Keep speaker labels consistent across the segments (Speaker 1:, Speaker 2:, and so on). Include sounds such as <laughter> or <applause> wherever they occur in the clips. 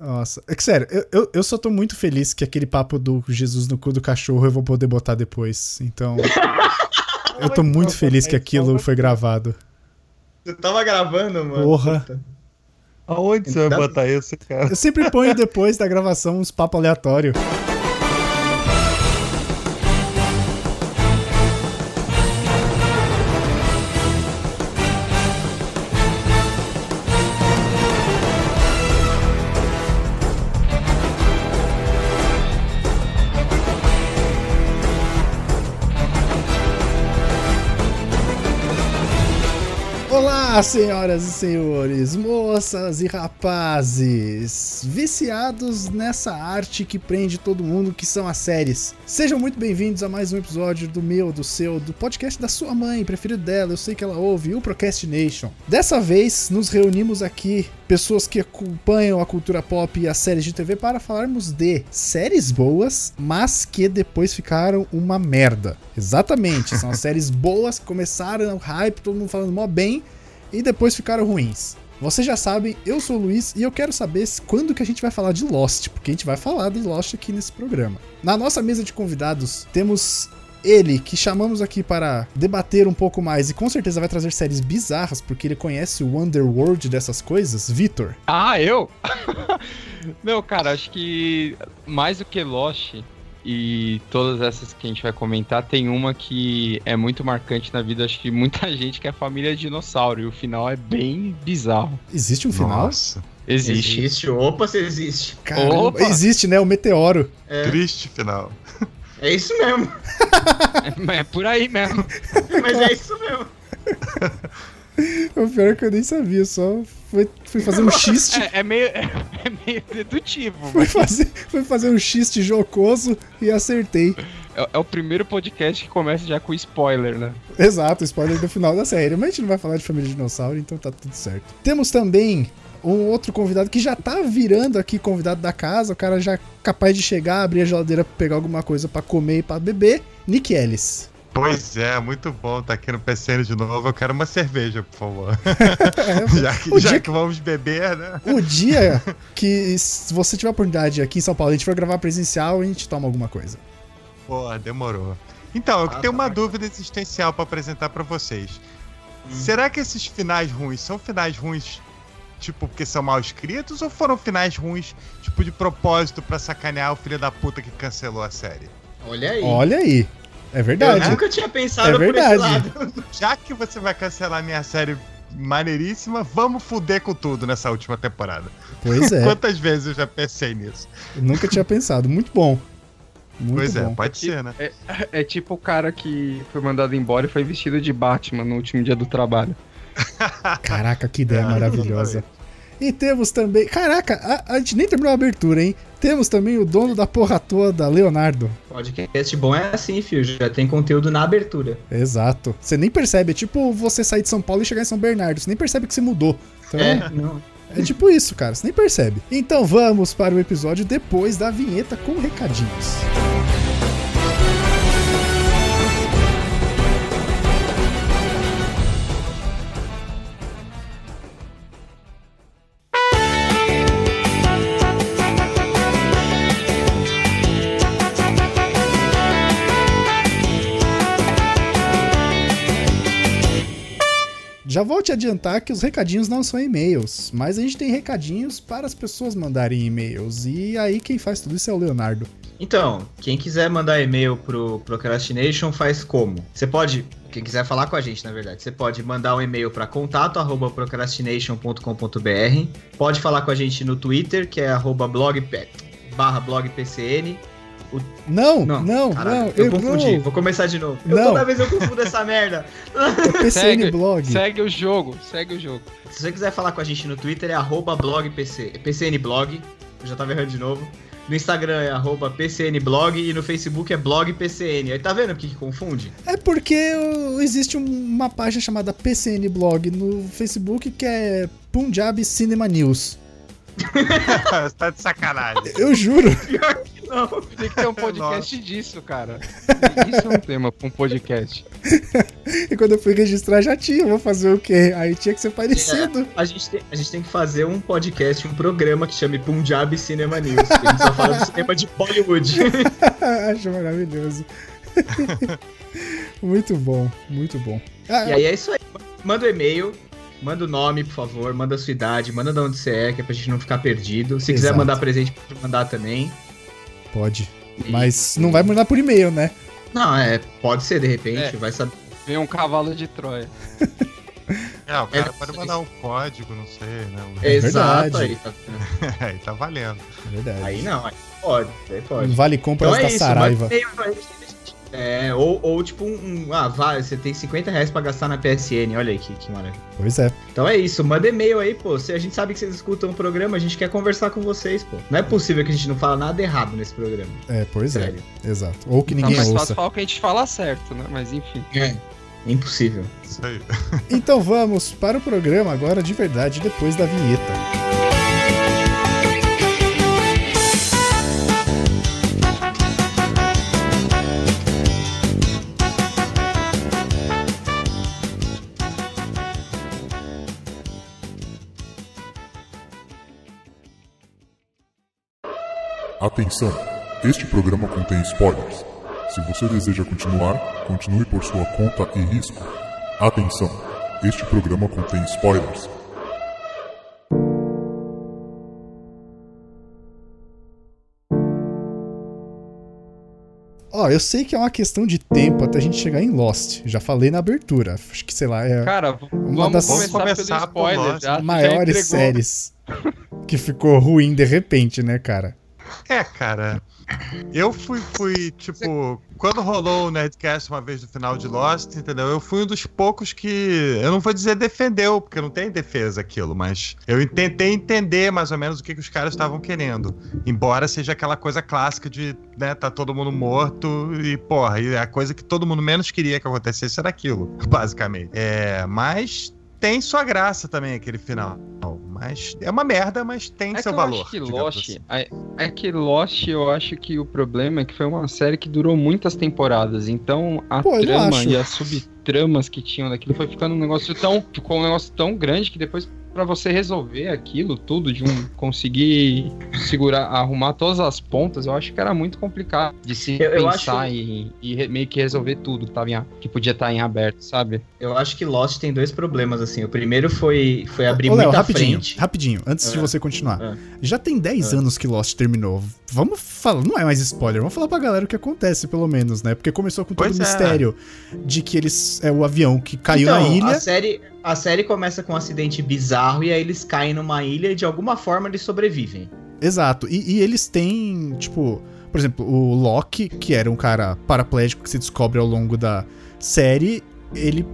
Speaker 1: Nossa, é que sério, eu, eu, eu, só tô muito feliz que aquele papo do Jesus no cu do cachorro eu vou poder botar depois. Então. <laughs> eu tô muito feliz que aquilo foi gravado.
Speaker 2: Você tava gravando, mano?
Speaker 1: Porra.
Speaker 3: Aonde você vai botar isso, cara?
Speaker 1: Eu sempre ponho depois da gravação uns papos aleatórios. Olá, senhoras e senhores, moças e rapazes, viciados nessa arte que prende todo mundo, que são as séries. Sejam muito bem-vindos a mais um episódio do meu, do seu, do podcast da sua mãe, preferido dela, eu sei que ela ouve, o Procrastination. Dessa vez, nos reunimos aqui, pessoas que acompanham a cultura pop e as séries de TV, para falarmos de séries boas, mas que depois ficaram uma merda. Exatamente, são as <laughs> séries boas que começaram o hype, todo mundo falando mó bem, e depois ficaram ruins. Vocês já sabem, eu sou o Luiz e eu quero saber quando que a gente vai falar de Lost, porque a gente vai falar de Lost aqui nesse programa. Na nossa mesa de convidados, temos ele, que chamamos aqui para debater um pouco mais e com certeza vai trazer séries bizarras, porque ele conhece o Underworld dessas coisas, Vitor.
Speaker 4: Ah, eu? <laughs> Não, cara, acho que mais do que Lost, e todas essas que a gente vai comentar, tem uma que é muito marcante na vida, acho que muita <laughs> gente, que é a família dinossauro. E o final é bem bizarro.
Speaker 1: Existe um final?
Speaker 3: Nossa.
Speaker 4: Existe.
Speaker 2: Existe. Opa, se existe.
Speaker 1: Caramba,
Speaker 4: Opa.
Speaker 1: existe, né? O meteoro.
Speaker 2: É,
Speaker 3: Triste final.
Speaker 2: é isso mesmo. <laughs>
Speaker 4: É, é por aí mesmo.
Speaker 2: Mas é isso mesmo. <laughs> <laughs>
Speaker 1: O pior é que eu nem sabia, só fui, fui fazer um xiste.
Speaker 4: É, é meio, é, <laughs> é meio dedutivo.
Speaker 1: Fui
Speaker 4: Mas
Speaker 1: fazer, fui fazer um xiste jocoso e acertei.
Speaker 4: é, é o primeiro podcast que começa já com spoiler, né?
Speaker 1: Exato, spoiler do final da série. Mas a gente não vai falar de família dinossauro, então tá tudo certo. Temos também um outro convidado que já tá virando aqui convidado da casa. O cara já é capaz de chegar, abrir a geladeira, pegar alguma coisa pra comer e pra beber. Nick Ellis.
Speaker 3: Pois é, muito bom estar aqui no PCN de novo. Eu quero uma cerveja, por favor.
Speaker 1: É, <laughs>
Speaker 3: já que, já
Speaker 1: dia-
Speaker 3: que vamos beber, né?
Speaker 1: O dia que, se você tiver a oportunidade aqui em São Paulo, a gente for gravar presencial, a gente toma alguma coisa.
Speaker 3: Pô, demorou. Então, eu
Speaker 2: Ah,
Speaker 3: tenho
Speaker 2: tá.
Speaker 3: uma dúvida existencial pra apresentar pra vocês.
Speaker 2: Hum.
Speaker 3: Será que esses finais ruins são finais ruins, tipo, porque são mal escritos, ou foram finais ruins, tipo, de propósito pra sacanear o filho da puta que cancelou a série?
Speaker 2: Olha aí.
Speaker 1: Olha aí. É verdade.
Speaker 2: Eu nunca tinha pensado
Speaker 1: É
Speaker 2: por esse
Speaker 1: verdade.
Speaker 2: lado. <laughs>
Speaker 3: Já que você vai cancelar minha série maneiríssima, vamos fuder com tudo nessa última temporada.
Speaker 1: Pois é. <laughs>
Speaker 3: Quantas vezes eu já pensei nisso?
Speaker 1: Eu nunca tinha pensado. Muito bom. Muito
Speaker 3: pois é,
Speaker 1: bom.
Speaker 3: pode ser, né?
Speaker 4: É tipo o cara que foi mandado embora e foi vestido de Batman no último dia do trabalho.
Speaker 1: Caraca, que ideia
Speaker 3: É,
Speaker 1: maravilhosa. E temos também. Caraca, a, a gente nem terminou a abertura, hein? Temos também o dono da porra toda, Leonardo.
Speaker 2: Podcast bom é assim, fio. Já tem conteúdo na abertura.
Speaker 1: Exato. Você nem percebe. É tipo você sair de São Paulo e chegar em São Bernardo. Você nem percebe que você mudou. Então, é.
Speaker 2: É, não.
Speaker 1: tipo isso, cara. Você nem percebe. Então vamos para o episódio depois da vinheta com recadinhos. Já vou te adiantar que os recadinhos não são e-mails, mas a gente tem recadinhos para as pessoas mandarem e-mails. E aí quem faz tudo isso é o Leonardo.
Speaker 2: Então, quem quiser mandar e-mail pro Procrastination faz como? Você pode, quem quiser falar com a gente, na verdade, você pode mandar um e-mail para contato@procrastination.com.br. Pode falar com a gente no Twitter, que é blog, barra blogpcn.
Speaker 1: Não, não, não.
Speaker 2: caralho, eu, confundi.
Speaker 1: não.
Speaker 2: Vou começar de novo. Eu,
Speaker 1: Não.
Speaker 2: toda vez eu confundo essa merda. <laughs>
Speaker 1: PCN
Speaker 4: Segue-
Speaker 1: Blog.
Speaker 4: Segue o jogo, segue o jogo.
Speaker 2: Se você quiser falar com a gente no Twitter, é arroba blogpc, pcnblog. Eu já tava errando de novo. No Instagram é arroba pcnblog e no Facebook é blogpcn. Aí tá vendo o que, confunde?
Speaker 1: É porque existe um- uma página chamada PCN Blog no Facebook que é Punjab Cinema News.
Speaker 3: Você tá de sacanagem.
Speaker 1: Eu juro.
Speaker 2: Não.
Speaker 4: Tem que ter um <laughs> podcast disso, cara. Isso é um tema pra um podcast.
Speaker 1: E quando eu fui registrar já tinha, vou fazer o quê? Aí tinha que ser parecido.
Speaker 2: A gente, tem, a gente tem que fazer um podcast, um programa que chame Punjab Cinema News. Que a gente só fala do cinema de Bollywood. <laughs>
Speaker 1: Acho maravilhoso. <laughs> muito bom, muito bom. Ah,
Speaker 2: E aí é isso aí. Manda o e-mail, manda o nome, por favor, manda a sua idade, manda de onde você é, que é pra gente não ficar perdido. Se quiser
Speaker 1: Exato.
Speaker 2: mandar presente, pode mandar também.
Speaker 1: Pode. Mas não vai mandar por e-mail, né?
Speaker 2: Não, é, pode ser de repente,
Speaker 4: É.
Speaker 2: vai saber.
Speaker 4: Vem um cavalo de Troia.
Speaker 3: É, o cara
Speaker 2: É,
Speaker 3: pode mandar um código, não sei, né?
Speaker 1: É
Speaker 2: Exato, aí, tá vendo? <laughs>
Speaker 3: Aí tá valendo.
Speaker 1: É verdade.
Speaker 2: Aí não, aí pode, aí pode.
Speaker 1: Vale compras
Speaker 2: Então é
Speaker 1: da
Speaker 2: isso,
Speaker 1: Saraiva.
Speaker 2: manda e-mail pra gente. É, ou, ou tipo um, um- Ah, vai, você tem 50 reais pra gastar na PSN, olha aí que, que maravilha.
Speaker 1: Pois é.
Speaker 2: Então é isso, manda e-mail aí, pô. Se a gente sabe que vocês escutam o programa, a gente quer conversar com vocês, pô. Não é possível que a gente não fala nada errado nesse programa.
Speaker 1: É, pois
Speaker 2: Sério.
Speaker 1: é. Exato. Ou que
Speaker 4: Tá
Speaker 1: ninguém
Speaker 4: mais
Speaker 1: ouça.
Speaker 4: fácil que a gente fala certo, né? Mas enfim.
Speaker 2: É. Impossível.
Speaker 3: Isso aí.
Speaker 1: Então vamos para o programa agora de verdade, depois da vinheta.
Speaker 5: Atenção! Este programa contém spoilers. Se você deseja continuar, continue por sua conta e risco. Atenção! Este programa contém spoilers.
Speaker 1: Ó, eu sei que é uma questão de tempo até a gente chegar em Lost. Já falei na abertura. Acho que, sei lá, é
Speaker 4: Cara,
Speaker 1: Uma
Speaker 4: vamos
Speaker 1: das-
Speaker 4: começar, spoiler.
Speaker 1: maiores séries <laughs> que ficou ruim de repente, né, cara?
Speaker 3: É, cara. Eu fui, fui, tipo, quando rolou o Nerdcast uma vez no final de Lost, entendeu? Eu fui um dos poucos que. Eu não vou dizer defendeu, porque não tem defesa aquilo, mas eu tentei entender mais ou menos o que, que os caras estavam querendo. Embora seja aquela coisa clássica de, né, tá todo mundo morto e, porra, e a coisa que todo mundo menos queria que acontecesse era aquilo, <laughs> basicamente. É, mas tem sua graça também aquele final. Mas é uma merda, mas tem
Speaker 4: É
Speaker 3: seu valor.
Speaker 4: acho que Lost,
Speaker 3: assim.
Speaker 4: é, é que Lost, eu acho que o problema é que foi uma série que durou muitas temporadas, então a
Speaker 1: Pô,
Speaker 4: trama e as subtramas que tinham daquilo foi ficando um negócio tão, ficou um negócio tão grande que depois pra você resolver aquilo tudo, de um conseguir segurar, arrumar todas as pontas, eu acho que era muito complicado de se
Speaker 2: Eu- eu
Speaker 4: pensar
Speaker 2: acho-
Speaker 4: e, e meio que resolver tudo que, tava em, que podia estar em aberto, sabe?
Speaker 2: Eu acho que Lost tem dois problemas, assim. O primeiro foi, foi abrir
Speaker 1: Ô, Léo,
Speaker 2: muita
Speaker 1: rapidinho,
Speaker 2: frente.
Speaker 1: rapidinho, antes de
Speaker 2: Ah,
Speaker 1: você continuar.
Speaker 2: ah.
Speaker 1: Já tem 10 anos que Lost terminou. Vamos falar, não é mais spoiler, vamos falar pra galera o que acontece, pelo menos, né? Porque começou com todo o
Speaker 3: é.
Speaker 1: mistério de que eles. É o avião que caiu
Speaker 2: Então,
Speaker 1: na ilha.
Speaker 2: A série, a série começa com um acidente bizarro e aí eles caem numa ilha e de alguma forma eles sobrevivem.
Speaker 1: Exato. E, e eles têm, tipo, por exemplo, o Loki, que era um cara paraplégico que se descobre ao longo da série, ele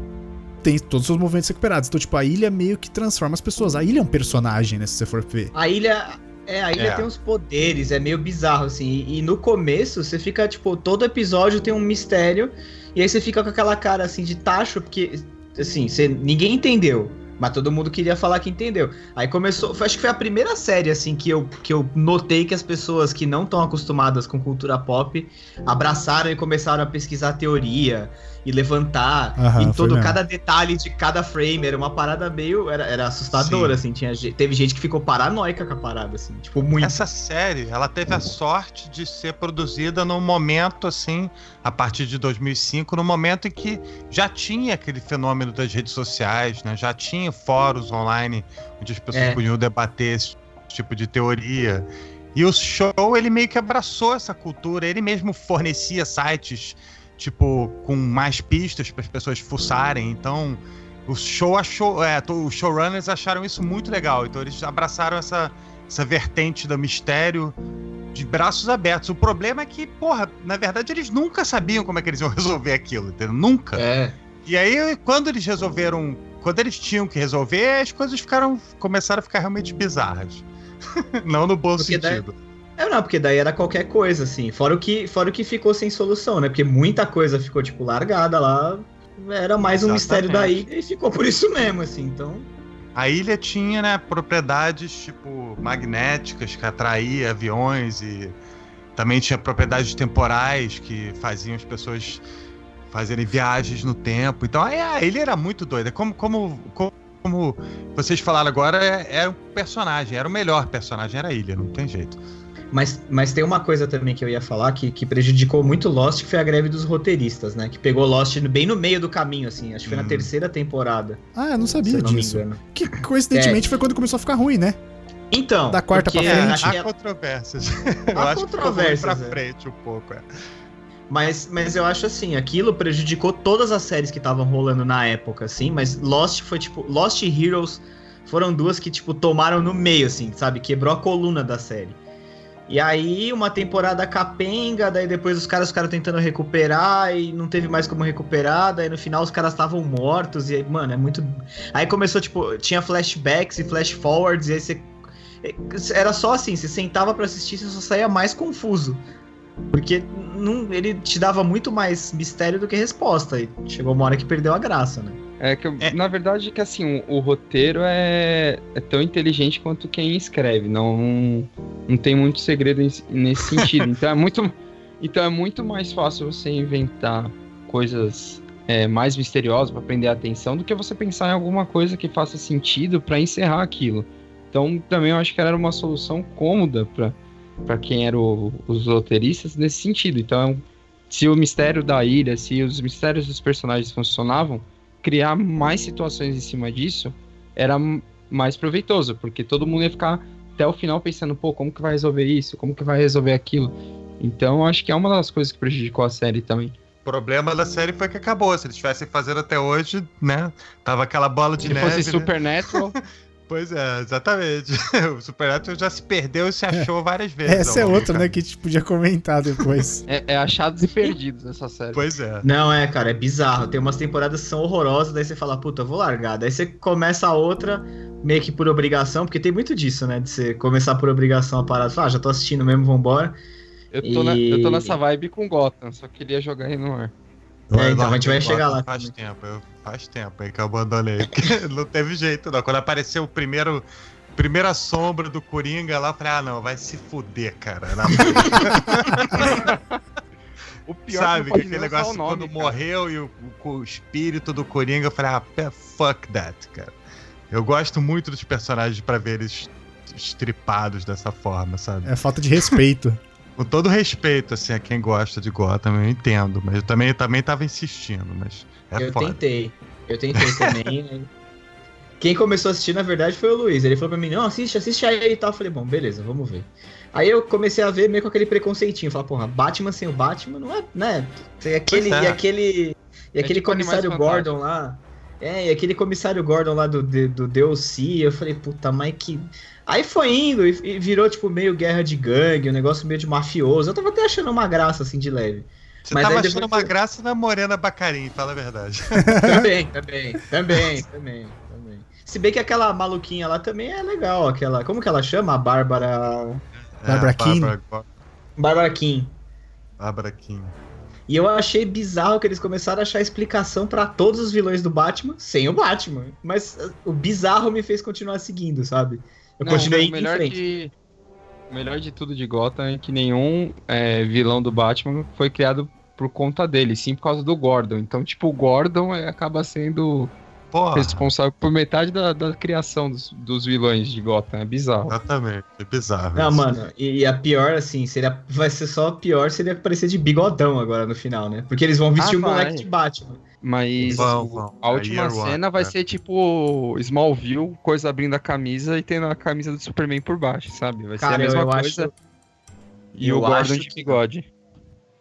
Speaker 1: tem todos os seus movimentos recuperados. Então, tipo, a ilha meio que transforma as pessoas. A ilha é um personagem, né? Se você for ver.
Speaker 2: A ilha. É, a ilha
Speaker 3: É.
Speaker 2: tem uns poderes, é meio bizarro, assim. E, e no começo você fica, tipo, todo episódio tem um mistério. E aí você fica com aquela cara assim de tacho, porque, assim, você, ninguém entendeu. Mas todo mundo queria falar que entendeu. Aí começou. acho que foi a primeira série, assim, que eu, que eu notei que as pessoas que não estão acostumadas com cultura pop abraçaram e começaram a pesquisar teoria e levantar.
Speaker 1: Aham,
Speaker 2: e todo, cada detalhe de cada frame era uma parada meio. Era, era assustadora, assim. Tinha, teve gente que ficou paranoica com a parada, assim. Tipo, muito.
Speaker 3: Essa série, ela teve a sorte de ser produzida num momento assim, a partir de 2005, no momento em que já tinha aquele fenômeno das redes sociais, né? Já tinha fóruns online onde as pessoas
Speaker 2: É.
Speaker 3: podiam debater esse tipo de teoria. E o show, ele meio que abraçou essa cultura, ele mesmo fornecia sites tipo com mais pistas para as pessoas fuçarem. Então, o show achou, é, os showrunners acharam isso muito legal. Então eles abraçaram essa essa vertente do mistério de braços abertos. O problema é que, porra, na verdade eles nunca sabiam como é que eles iam <laughs> resolver aquilo, entendeu? Nunca.
Speaker 2: É.
Speaker 3: E aí, quando eles resolveram, quando eles tinham que resolver, as coisas ficaram, começaram a ficar realmente bizarras. <laughs> Não no bom
Speaker 2: Porque daí-
Speaker 3: sentido.
Speaker 2: É, não, porque daí era qualquer coisa, assim. Fora o que, fora o que ficou sem solução, né? Porque muita coisa ficou, tipo, largada lá. Era mais um
Speaker 3: Exatamente.
Speaker 2: mistério da ilha e ficou por isso mesmo, assim. Então.
Speaker 3: a ilha tinha, né, propriedades tipo magnéticas que atraía aviões e também tinha propriedades temporais que faziam as pessoas fazerem viagens no tempo. Então a ilha era muito doida. Como, como, como vocês falaram agora, é, é um personagem, era o melhor personagem, era a ilha, não tem jeito.
Speaker 2: Mas, mas tem uma coisa também que eu ia falar que, que prejudicou muito Lost, que foi a greve dos roteiristas, né? Que pegou Lost bem no meio do caminho, assim. Acho que foi hum. na terceira temporada.
Speaker 1: Ah, eu não sabia disso. Que coincidentemente é. foi quando começou a ficar ruim, né?
Speaker 2: Então.
Speaker 1: Da quarta pra frente.
Speaker 3: Há controvérsias. <laughs>
Speaker 2: Há controvérsias.
Speaker 3: pra é. frente um pouco, é.
Speaker 2: Mas, mas eu acho assim, aquilo prejudicou todas as séries que estavam rolando na época, assim, mas Lost foi tipo. Lost e Heroes foram duas que, tipo, tomaram no meio, assim, sabe? Quebrou a coluna da série. E aí, uma temporada capenga, daí depois os caras ficaram tentando recuperar e não teve mais como recuperar, daí no final os caras estavam mortos, e aí, mano, é muito. Aí começou, tipo, tinha flashbacks e flash forwards, e aí você. Era só assim, você sentava para assistir, você só saía mais confuso. Porque não, ele te dava muito mais mistério do que resposta. E chegou uma hora que perdeu a graça, né?
Speaker 4: É que, é. na verdade, que assim, o, o roteiro é, é, tão inteligente quanto quem escreve. Não, não tem muito segredo nesse sentido. <laughs> então é muito. Então é muito mais fácil você inventar coisas é, mais misteriosas para prender a atenção do que você pensar em alguma coisa que faça sentido para encerrar aquilo. Então também eu acho que era uma solução cômoda para para quem eram os roteiristas nesse sentido. Então, se o mistério da ilha, se os mistérios dos personagens funcionavam, criar mais situações em cima disso era mais proveitoso, porque todo mundo ia ficar até o final pensando, pô, como que vai resolver isso? Como que vai resolver aquilo? Então, acho que é uma das coisas que prejudicou a série também.
Speaker 3: O problema da série foi que acabou. Se eles estivessem fazendo até hoje, né? Tava aquela bola de
Speaker 4: Se
Speaker 3: neve.
Speaker 4: Se fosse
Speaker 3: né?
Speaker 4: Supernatural. <laughs>
Speaker 3: Pois é, exatamente. <laughs> O Supernatural já se perdeu e se achou várias vezes.
Speaker 1: Essa é outra, né, que a gente podia comentar depois. <laughs>
Speaker 4: é, é, achados e perdidos essa série.
Speaker 3: Pois é.
Speaker 2: Não, é, cara, é bizarro. Tem umas temporadas que são horrorosas, daí você fala, puta, vou largar. Daí você começa a outra meio que por obrigação, porque tem muito disso, né, de você começar por obrigação a parada. Ah, já tô assistindo mesmo, vambora.
Speaker 4: Eu tô, e... na, eu tô nessa vibe com Gotham, só queria jogar aí no ar.
Speaker 2: É, então a gente vai chegar lá.
Speaker 3: Faz tempo, eu, faz tempo aí que eu abandonei. <laughs> não teve jeito, não. Quando apareceu o primeiro. Primeira sombra do Coringa lá, eu falei, ah, não, vai se fuder, cara. <laughs> o pior Sabe, que aquele negócio nome, quando cara. morreu e o, o, espírito do Coringa, eu falei, ah, fuck that, cara. Eu gosto muito dos personagens para ver eles estripados dessa forma, sabe?
Speaker 1: É falta de respeito. <laughs>
Speaker 3: Com todo respeito, assim, a quem gosta de Gotham, eu entendo. Mas eu também, eu também tava insistindo, mas é
Speaker 2: Eu
Speaker 3: foda.
Speaker 2: tentei. Eu tentei também. Né? Quem começou a assistir, na verdade, foi o Luiz. Ele falou pra mim, não, assiste, assiste aí e tal. Eu falei, bom, beleza, vamos ver. Aí eu comecei a ver meio com aquele preconceitinho. Falar, porra, Batman sem o Batman não é, né? E aquele, é. e aquele, e aquele é tipo comissário Gordon lá. É, e aquele comissário Gordon lá do, do, do DLC. Eu falei, puta, mas que Aí foi indo e virou, tipo, meio guerra de gangue, um negócio meio de mafioso. Eu tava até achando uma graça, assim, de leve.
Speaker 3: Você Mas tava achando uma graça na Morena Bacarim, fala a verdade. <laughs> <laughs>
Speaker 2: também, também, também, também, também. Se bem que aquela maluquinha lá também é legal, aquela... Como que ela chama? A Bárbara...
Speaker 1: É, Bárbara Kim.
Speaker 2: Bárbara Kim.
Speaker 3: Bárbara Kim.
Speaker 2: E eu achei bizarro que eles começaram a achar explicação para todos os vilões do Batman sem o Batman. Mas uh, o bizarro me fez continuar seguindo, sabe?
Speaker 4: Eu não, continuei o melhor de O melhor de tudo de Gotham é que nenhum é, vilão do Batman foi criado por conta dele, sim por causa do Gordon. Então, tipo, o Gordon é, acaba sendo Porra. responsável por metade da, da criação dos, dos, vilões de Gotham. É bizarro.
Speaker 3: Exatamente, é bizarro.
Speaker 2: Não, isso. mano, e, e, a pior, assim, seria, vai ser só pior se ele aparecer de bigodão agora no final, né? Porque eles vão vestir ah, o moleque de Batman.
Speaker 4: Mas vão, vão. a última é cena vai é. ser tipo Smallville, coisa abrindo a camisa e tendo a camisa do Superman por baixo, sabe? Vai Cara, ser a mesma coisa. Acho... E eu o Gordon de bigode.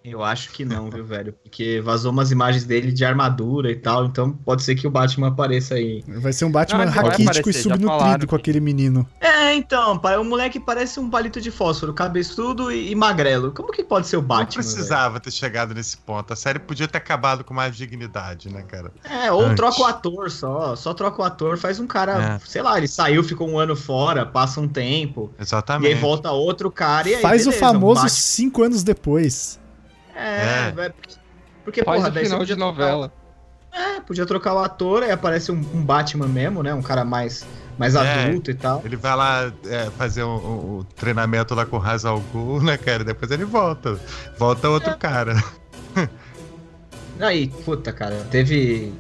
Speaker 2: Eu acho que não, viu, velho? Porque vazou umas imagens dele de armadura e tal, então pode ser que o Batman apareça aí.
Speaker 1: Vai ser um Batman raquítico e subnutrido com aquele menino.
Speaker 2: É, então, o moleque parece um palito de fósforo, cabeçudo e, e magrelo. Como que pode ser o Batman?
Speaker 3: Não precisava velho? ter chegado nesse ponto. A série podia ter acabado com mais dignidade, né, cara?
Speaker 2: É, ou Antes. troca o ator só. Só troca o ator, faz um cara, é. sei lá, ele saiu, ficou um ano fora, passa um tempo.
Speaker 3: Exatamente.
Speaker 2: E aí volta outro cara e aí.
Speaker 1: Faz beleza, o famoso cinco anos depois.
Speaker 2: É, é.
Speaker 4: porque, Faz porra, o final de novela.
Speaker 2: É, podia trocar o ator, aí aparece um, um, Batman mesmo, né? Um cara mais, mais
Speaker 3: É.
Speaker 2: adulto e tal.
Speaker 3: Ele vai lá é, fazer um, um- um treinamento lá com o Hazal Ghul, né, cara? E depois ele volta. Volta outro cara. <laughs>
Speaker 2: Aí, puta, cara, teve.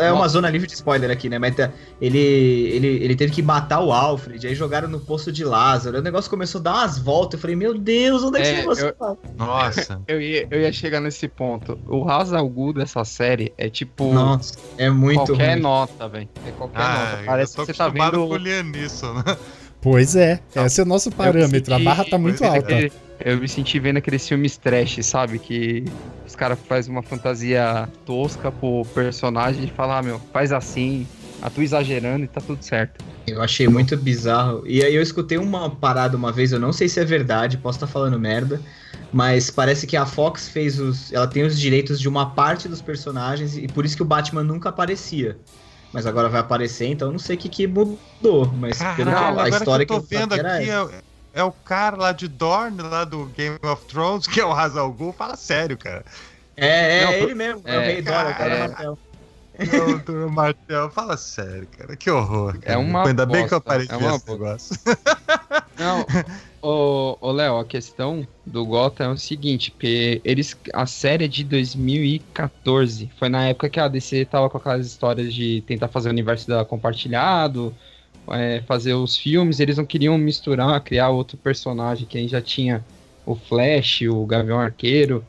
Speaker 2: É uma zona livre de spoiler aqui, né? Mas tá- ele, ele, ele teve que matar o Alfred, aí jogaram no poço de Lázaro. O negócio começou a dar umas voltas. Eu falei, meu Deus, onde é que
Speaker 4: É,
Speaker 2: esse negócio
Speaker 4: eu-
Speaker 2: tá?
Speaker 3: Nossa. <laughs>
Speaker 4: Eu ia, eu ia chegar nesse ponto. O Hazal Ghul dessa série é tipo
Speaker 2: Nossa, é muito
Speaker 4: qualquer
Speaker 2: ruim.
Speaker 4: nota, velho. É qualquer
Speaker 3: Ah,
Speaker 4: nota. Parece
Speaker 3: eu
Speaker 4: que você tá vendo.
Speaker 3: com o Liam Neeson, né?
Speaker 1: Pois é, esse é o nosso parâmetro. A barra tá muito
Speaker 3: é,
Speaker 1: alta.
Speaker 4: Eu me senti vendo aqueles filmes trash, sabe? Que os caras fazem uma fantasia tosca pro personagem e falam, ah, meu, faz assim, atua exagerando e tá tudo certo.
Speaker 2: Eu achei muito bizarro. E aí eu escutei uma parada uma vez, eu não sei se é verdade, posso estar falando merda, mas parece que a Fox fez os. Ela tem os direitos de uma parte dos personagens e por isso que o Batman nunca aparecia. Mas agora vai aparecer, então eu não sei o que, que mudou. Mas pelo que a história
Speaker 3: que eu tô
Speaker 2: que
Speaker 3: vendo
Speaker 2: era
Speaker 3: aqui
Speaker 2: essa.
Speaker 3: É, é o cara lá de Dorne, lá do Game of Thrones, que é o Hazal Ghul. Fala sério, cara.
Speaker 2: É, é,
Speaker 4: Não,
Speaker 2: ele mesmo, é, o
Speaker 4: é,
Speaker 2: Rei Dora, o cara
Speaker 4: é.
Speaker 2: Martel.
Speaker 3: Não, do Martel, fala sério, cara. Que horror, cara.
Speaker 4: É uma
Speaker 3: Ainda bem que eu
Speaker 4: bosta,
Speaker 3: parei de
Speaker 4: é
Speaker 3: esse
Speaker 4: bosta.
Speaker 3: negócio.
Speaker 4: Não, ô, Léo, a questão do Gotham é o seguinte, porque eles, a série é de 2014, foi na época que a DC tava com aquelas histórias de tentar fazer o universo compartilhado, é, fazer os filmes, eles não queriam misturar, criar outro personagem, que aí já tinha o Flash, o Gavião Arqueiro,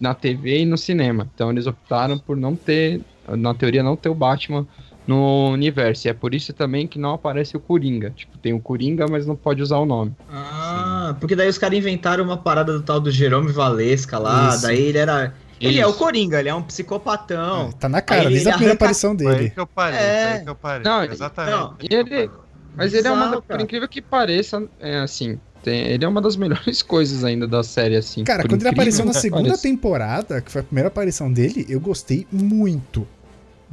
Speaker 4: na TV e no cinema. Então eles optaram por não ter, na teoria, não ter o Batman no universo. E é por isso também que não aparece o Coringa. Tipo, tem o Coringa, mas não pode usar o nome.
Speaker 2: Ah, porque daí os caras inventaram uma parada do tal do Jerome Valesca lá,
Speaker 1: Isso.
Speaker 2: daí ele era. Ele é o
Speaker 4: Isso.
Speaker 2: Coringa, ele é um psicopatão.
Speaker 1: Tá na cara, desde a primeira
Speaker 2: arranca-
Speaker 1: aparição
Speaker 3: Foi aí
Speaker 1: dele.
Speaker 3: que eu parei,
Speaker 2: É.
Speaker 3: foi aí que eu parei.
Speaker 4: Não,
Speaker 3: Exatamente.
Speaker 2: não,
Speaker 4: e ele- Mas ele é uma, da- por incrível que pareça, é assim, tem- ele é uma das <laughs> melhores coisas ainda da série, assim.
Speaker 1: Cara, quando ele apareceu na segunda temporada, que foi a primeira aparição dele, eu gostei muito.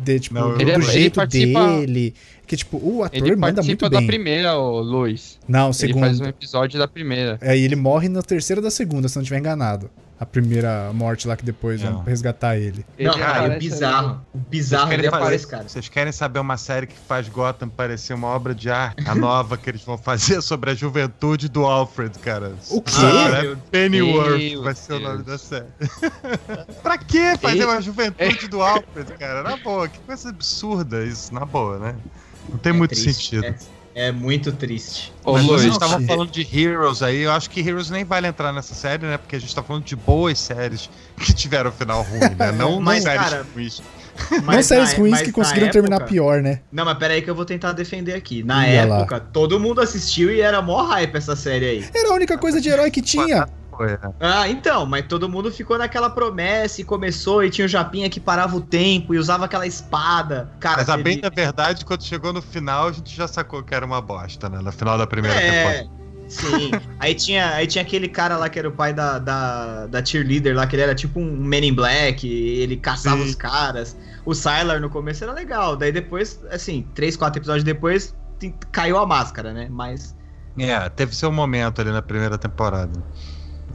Speaker 1: De, tipo,
Speaker 3: Não,
Speaker 1: do,
Speaker 3: ele é-
Speaker 1: jeito
Speaker 4: participa-
Speaker 1: dele. Que, tipo, o ator
Speaker 4: Ele
Speaker 1: manda
Speaker 4: participa
Speaker 1: muito
Speaker 4: da
Speaker 1: bem.
Speaker 4: primeira, o Luiz.
Speaker 1: Não, o
Speaker 4: Ele
Speaker 1: segundo.
Speaker 4: faz um episódio da primeira.
Speaker 1: Aí ele morre na terceira da segunda, se não estiver enganado. A primeira morte lá que depois
Speaker 3: Não.
Speaker 1: vão resgatar ele.
Speaker 4: Ele
Speaker 2: Não, cara, o bizarro. O bizarro
Speaker 3: Vocês
Speaker 2: ele
Speaker 3: querem,
Speaker 2: aparece,
Speaker 3: fazer-
Speaker 2: cara.
Speaker 3: vocês querem saber uma série que faz Gotham parecer uma obra de arte? A nova que eles vão fazer sobre a juventude do Alfred, cara.
Speaker 1: O quê?
Speaker 3: Ah, é Pennyworth vai ser o nome da série. <laughs> pra que fazer uma juventude do Alfred, cara? Na boa, que coisa absurda isso, na boa, né? Não tem
Speaker 2: É
Speaker 3: muito
Speaker 2: triste,
Speaker 3: sentido.
Speaker 2: É, é muito triste.
Speaker 4: Ô,
Speaker 3: Mas
Speaker 4: Luiz,
Speaker 1: Não,
Speaker 3: falando de Heroes aí, eu acho que Heroes nem vale entrar nessa série, né? Porque a gente tá falando de boas séries que tiveram final ruim, né? Não, <laughs>
Speaker 2: Mas,
Speaker 3: não séries
Speaker 2: cara,
Speaker 3: ruins.
Speaker 1: não
Speaker 2: Mas
Speaker 1: séries
Speaker 2: na-
Speaker 1: ruins
Speaker 2: mas
Speaker 1: que conseguiram terminar
Speaker 2: época-
Speaker 1: pior, né?
Speaker 2: Não, mas pera aí que eu vou tentar defender aqui. Na
Speaker 1: Ia lá.
Speaker 2: época, todo mundo assistiu e era mó hype essa série aí.
Speaker 1: Era a única coisa de herói que tinha.
Speaker 3: Né?
Speaker 2: Ah, então, mas todo mundo ficou naquela promessa e começou e tinha o Japinha que parava o tempo e usava aquela espada. Cara,
Speaker 3: Mas a bem da verdade, quando chegou no final, a gente já sacou que era uma bosta, né? No final da primeira
Speaker 2: É,
Speaker 3: temporada.
Speaker 2: sim. <laughs> aí, tinha, aí tinha aquele cara lá que era o pai da, da, da cheerleader lá, que ele era tipo um Men in Black, ele caçava
Speaker 3: Sim.
Speaker 2: os caras. O Sylar no começo era legal, daí depois, assim, três, quatro episódios depois, caiu a máscara, né? Mas,
Speaker 3: É, teve seu momento ali na primeira temporada.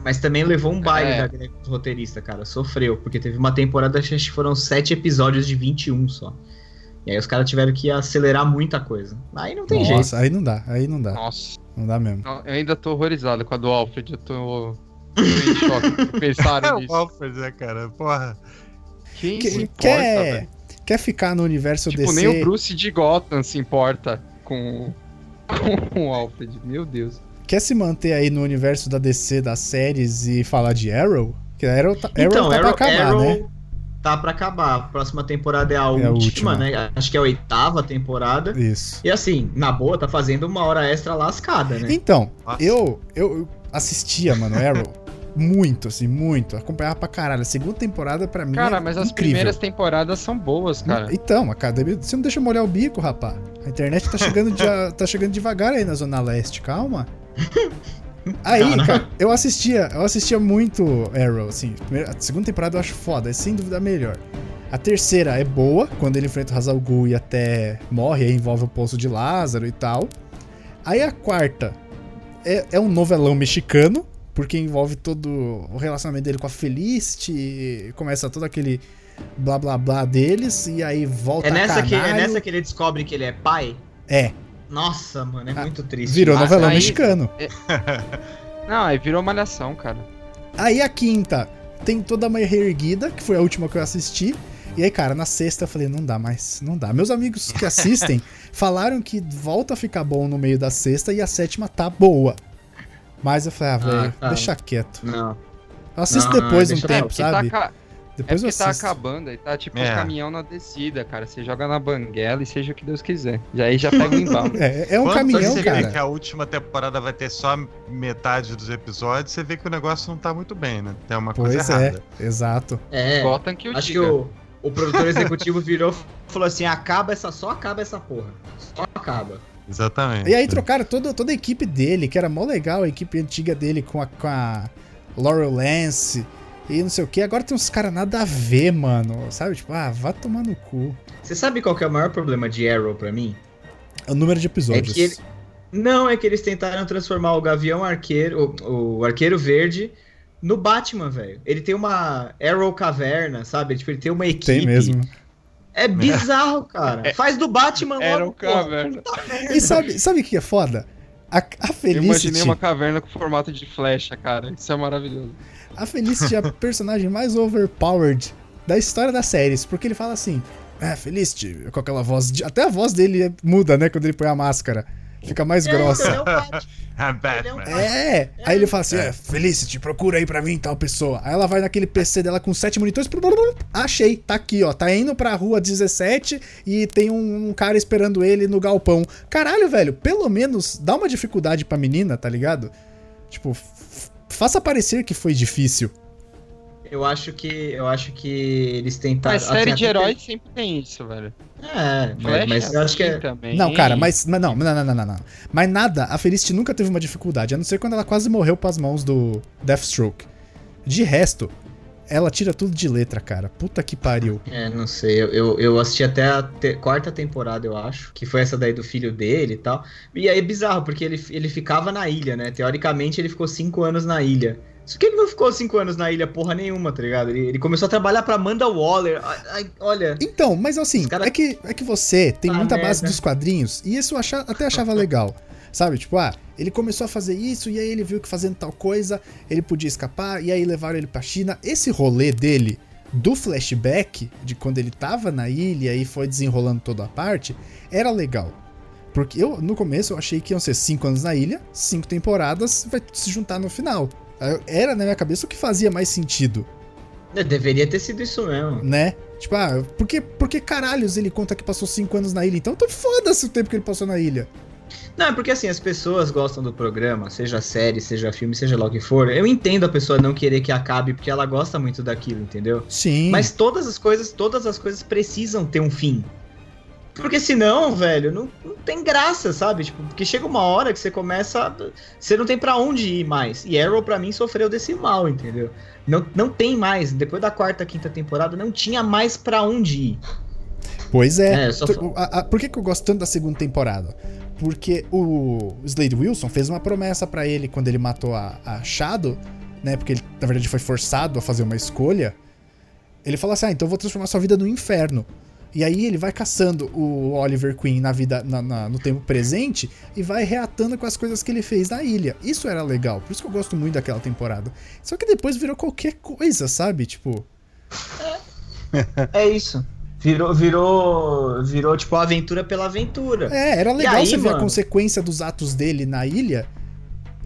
Speaker 2: Mas também levou um baile
Speaker 4: É.
Speaker 2: da greve dos roteiristas, cara. Sofreu, porque teve uma temporada, acho que foram sete episódios de 21 só. E aí os caras tiveram que acelerar muita coisa. Aí não tem jeito.
Speaker 1: Nossa, aí não dá, aí não dá.
Speaker 4: Nossa,
Speaker 1: Não dá mesmo.
Speaker 4: eu ainda tô horrorizado com a do Alfred, eu tô tô em choque. <laughs>
Speaker 3: É
Speaker 4: Pensaram
Speaker 3: o
Speaker 4: nisso.
Speaker 3: Alfred, né, cara? Porra.
Speaker 4: Quem
Speaker 1: Que-
Speaker 4: se importa,
Speaker 1: quer,
Speaker 4: velho?
Speaker 1: quer ficar no universo
Speaker 4: Tipo,
Speaker 1: DC?
Speaker 4: nem o Bruce de Gotham se importa com, <laughs> com o Alfred, meu Deus.
Speaker 1: Quer se manter aí no universo da DC, das séries e falar de Arrow? Que Arrow tá, Arrow
Speaker 2: Então,
Speaker 1: tá
Speaker 2: Arrow,
Speaker 1: pra acabar,
Speaker 2: Arrow
Speaker 1: né?
Speaker 2: tá pra acabar. A próxima temporada é a, última,
Speaker 1: última.
Speaker 2: né? Acho que é a oitava temporada.
Speaker 1: Isso.
Speaker 2: E assim, na boa, tá fazendo uma hora extra lascada, né?
Speaker 1: Então,
Speaker 3: Nossa.
Speaker 1: eu, eu assistia, mano, Arrow. <laughs> muito, assim, muito. Acompanhava pra caralho. A segunda temporada, pra mim,
Speaker 4: Cara,
Speaker 1: é
Speaker 4: mas as
Speaker 1: incrível.
Speaker 4: primeiras temporadas são boas, cara.
Speaker 1: Então, a academia, você não deixa eu molhar o bico, rapá. A internet tá chegando, de- <laughs> tá chegando devagar aí na Zona Leste, calma. <laughs> Aí, cara, eu assistia, eu assistia muito Arrow, assim. Primeira- A segunda temporada eu acho foda, é sem dúvida a melhor. A terceira é boa, quando ele enfrenta o Hazal e até morre, aí envolve o Poço de Lázaro e tal. Aí a quarta é, é um novelão mexicano, porque envolve todo o relacionamento dele com a Felicity, começa todo aquele blá blá blá deles, e aí volta
Speaker 2: É nessa,
Speaker 1: a
Speaker 2: que, é nessa que ele descobre que ele é pai?
Speaker 1: É,
Speaker 2: Nossa, mano, é
Speaker 1: Ah,
Speaker 2: muito triste.
Speaker 1: Virou novelão
Speaker 4: aí-
Speaker 1: mexicano. <laughs>
Speaker 4: Não, aí virou malhação, cara.
Speaker 1: Aí a quinta tem toda a Mãe Reerguida, que foi a última que eu assisti. E aí, cara, na sexta eu falei, não dá mais, não dá. Meus amigos que assistem <laughs> falaram que volta a ficar bom no meio da sexta e a sétima tá boa. Mas eu falei, ah, velho,
Speaker 2: cara.
Speaker 1: deixa quieto.
Speaker 2: Não.
Speaker 1: Eu assisto
Speaker 2: Não,
Speaker 1: depois um
Speaker 2: deixa-
Speaker 1: tempo, sabe?
Speaker 4: Tá, é
Speaker 1: Depois eu
Speaker 4: porque tá acabando, aí tá tipo
Speaker 3: É.
Speaker 4: um caminhão na descida, cara. Você joga na banguela e seja o que Deus quiser. Já aí já pega o <laughs> embalo.
Speaker 1: É, é um
Speaker 3: Quando
Speaker 1: caminhão,
Speaker 3: você vê que
Speaker 1: cara.
Speaker 3: a última temporada vai ter só metade dos episódios, você vê que o negócio não tá muito bem, né? Tem uma coisa
Speaker 1: Pois é,
Speaker 3: errada.
Speaker 1: exato.
Speaker 2: É.
Speaker 4: Gotham que eu
Speaker 2: Acho que
Speaker 4: diga.
Speaker 2: o, o produtor executivo virou e falou assim: acaba essa, só acaba essa porra. Só acaba.
Speaker 3: Exatamente.
Speaker 1: E aí trocaram toda, toda a equipe dele, que era mó legal, a equipe antiga dele com a, com a Laurel Lance e não sei o que. Agora tem uns caras nada a ver, mano. Sabe? Tipo, ah, vá tomar no cu.
Speaker 2: Você sabe qual que é o maior problema de Arrow pra mim?
Speaker 1: É o número de episódios.
Speaker 2: É que ele- Não, é que eles tentaram transformar o Gavião Arqueiro, o, o Arqueiro Verde, no Batman, velho. Ele tem uma Arrow Caverna, sabe? Tipo, ele tem uma equipe.
Speaker 1: Tem mesmo.
Speaker 2: É bizarro, cara. Faz do Batman logo, porra.
Speaker 4: caverna.
Speaker 1: E sabe, sabe o que é foda? A, a
Speaker 4: Eu
Speaker 1: Felicity,
Speaker 4: imaginei uma caverna com formato de flecha, cara. Isso é maravilhoso.
Speaker 1: A Felicity é a <laughs> personagem mais overpowered da história das séries, porque ele fala assim: "Ah, Felicity", com aquela voz, de- até a voz dele muda, né, quando ele põe a máscara. Fica mais
Speaker 2: É,
Speaker 1: grossa.
Speaker 2: então, é <laughs> Ele é um
Speaker 3: Batman.
Speaker 1: É, aí ele fala assim:
Speaker 3: É.
Speaker 1: é, Felicity, procura aí pra mim tal pessoa. Aí ela vai naquele PC dela com sete monitores. blá, blá, blá, Achei, tá aqui, ó. Tá indo pra rua 17 e tem um, um cara esperando ele no galpão. Caralho, velho, pelo menos dá uma dificuldade pra menina, tá ligado? Tipo, faça parecer que foi difícil.
Speaker 2: Eu acho que. Eu acho que eles tentaram.
Speaker 4: Mas série
Speaker 2: assim,
Speaker 4: de heróis sempre tem isso, velho.
Speaker 2: É, mas, mas eu acho que é.
Speaker 4: assim também.
Speaker 1: Não, cara, mas, mas não, não, não, não, não, não. Mas nada, a Felicity nunca teve uma dificuldade, a não ser quando ela quase morreu pras mãos do Deathstroke. De resto, ela tira tudo de letra, cara. Puta que pariu.
Speaker 2: É, não sei. Eu, eu, eu assisti até a te- quarta temporada, eu acho. Que foi essa daí do filho dele e tal. E aí é bizarro, porque ele, ele ficava na ilha, né? Teoricamente ele ficou cinco anos na ilha. Só que ele não ficou cinco anos na ilha porra nenhuma, tá ligado? Ele, ele começou a trabalhar pra Amanda Waller. Ai, olha.
Speaker 1: Então, mas assim,
Speaker 2: cara-
Speaker 1: é, que, é que você tem
Speaker 2: Ah,
Speaker 1: muita base
Speaker 2: merda.
Speaker 1: dos quadrinhos, e isso eu até achava legal. Sabe, tipo, ah, ele começou a fazer isso, e aí ele viu que fazendo tal coisa, ele podia escapar, e aí levaram ele pra China. Esse rolê dele, do flashback, de quando ele tava na ilha e foi desenrolando toda a parte, era legal. Porque eu, no começo, eu achei que iam ser cinco anos na ilha, cinco temporadas, vai se juntar no final. Era na minha cabeça o que fazia mais sentido
Speaker 2: É, Deveria ter sido isso mesmo.
Speaker 1: né? Tipo, ah, por que, por que caralhos ele conta que passou cinco anos na ilha? Então, então foda-se o tempo que ele passou na ilha.
Speaker 2: Não, é porque assim, as pessoas gostam do programa, seja série, seja filme, seja lá o que for. Eu entendo a pessoa não querer que acabe, porque ela gosta muito daquilo, entendeu?
Speaker 1: Sim.
Speaker 2: Mas todas as coisas, todas as coisas precisam ter um fim. Porque senão, velho, não, não tem graça, sabe? Tipo, porque chega uma hora que você começa. a- Você não tem pra onde ir mais. E Arrow, pra mim, sofreu desse mal, entendeu? Não, não tem mais. Depois da quarta, quinta temporada, não tinha mais pra onde ir.
Speaker 1: Pois é.
Speaker 2: É, só
Speaker 1: por que, que eu gosto tanto da segunda temporada? Porque o Slade Wilson fez uma promessa pra ele quando ele matou a, a Shadow, né? Porque ele, na verdade, foi forçado a fazer uma escolha. Ele falou assim: ah, então eu vou transformar sua vida no inferno. E aí ele vai caçando o Oliver Queen na vida, na- na- no tempo presente e vai reatando com as coisas que ele fez na ilha. Isso era legal, por isso que eu gosto muito daquela temporada. Só que depois virou qualquer coisa, sabe? Tipo,
Speaker 2: É <laughs> isso. Virou, virou, virou tipo aventura pela aventura.
Speaker 1: É, era legal
Speaker 2: aí,
Speaker 1: você ver a
Speaker 2: mano?
Speaker 1: consequência dos atos dele na ilha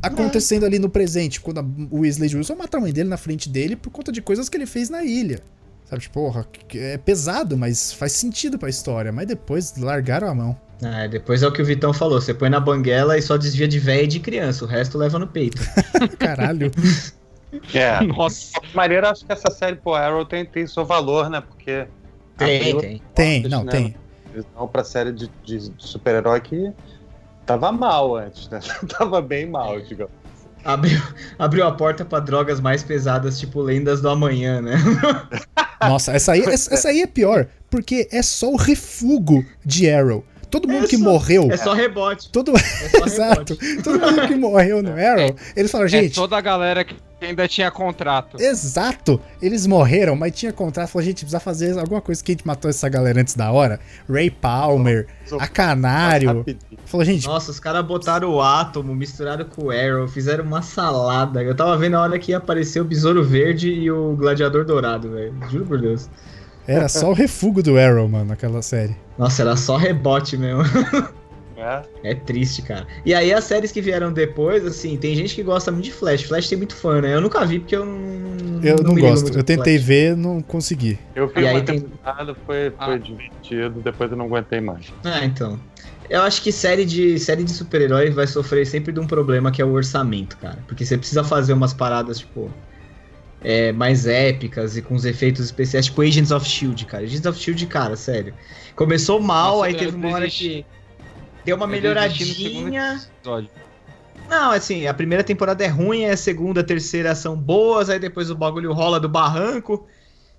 Speaker 1: acontecendo ali no presente, quando a- o Slade Wilson mata a mãe dele na frente dele por conta de coisas que ele fez na ilha. Sabe, tipo, porra, que- é pesado, mas faz sentido pra história. Mas depois largaram a mão.
Speaker 2: É, depois é o que o Vitão falou. Você põe na banguela e só desvia de véia e de criança. O resto leva no peito. <laughs>
Speaker 1: Caralho.
Speaker 6: É.
Speaker 4: Nossa.
Speaker 6: De maneira, acho que essa série, pô, Arrow tem, tem seu valor, né? Porque.
Speaker 2: Tem, tem.
Speaker 1: Tem, não,
Speaker 6: né,
Speaker 1: tem.
Speaker 6: Visão pra série de, de super-herói que tava mal antes, né? <laughs> tava bem mal, digamos.
Speaker 2: Abriu, abriu a porta pra drogas mais pesadas, tipo lendas do amanhã, né? <laughs>
Speaker 1: Nossa, essa aí, essa, essa aí é pior, porque é só o refugo de Arrow. Todo mundo
Speaker 2: É
Speaker 1: que
Speaker 2: só-
Speaker 1: morreu.
Speaker 2: É só rebote.
Speaker 1: Todo,
Speaker 2: É só <laughs>
Speaker 1: exato.
Speaker 2: rebote.
Speaker 1: Todo mundo que morreu no Arrow, eles falaram,
Speaker 4: É
Speaker 1: gente,
Speaker 4: toda a galera que ainda tinha contrato.
Speaker 1: Exato! Eles morreram, mas tinha contrato. Falou, gente, precisa fazer alguma coisa que a gente matou essa galera antes da hora. Ray Palmer, a Canário. Falou, gente,
Speaker 2: Nossa, os caras botaram o átomo, misturaram com o Arrow, fizeram uma salada. Eu tava vendo a hora que ia aparecer o Besouro Verde e o Gladiador Dourado, velho. Juro por Deus.
Speaker 1: era só o refúgio do Arrow, mano, naquela série.
Speaker 2: Nossa, era só rebote mesmo. <laughs>
Speaker 3: É.
Speaker 2: É triste, cara. E aí as séries que vieram depois, assim, tem gente que gosta muito de Flash. Flash tem muito fã, né? Eu nunca vi porque eu não.
Speaker 1: Eu não,
Speaker 2: ligo
Speaker 1: gosto. Eu tentei
Speaker 2: Flash.
Speaker 1: ver, não consegui.
Speaker 3: Eu vi
Speaker 2: E
Speaker 3: uma
Speaker 2: tem-
Speaker 3: temporada, foi, foi
Speaker 4: Ah.
Speaker 3: divertido, depois eu não aguentei mais.
Speaker 2: Ah, então. Eu acho que série de série de super-herói vai sofrer sempre de um problema que é o orçamento, cara. Porque você precisa fazer umas paradas, tipo. É, mais épicas e com os efeitos especiais, tipo Agents of Shield, cara. Agents of Shield, cara, sério. Começou mal,
Speaker 4: Nossa,
Speaker 2: aí teve uma hora que deu uma
Speaker 4: Eu
Speaker 2: melhoradinha. Não, assim, a primeira temporada é ruim, a segunda, a terceira são boas, aí depois o bagulho rola do barranco.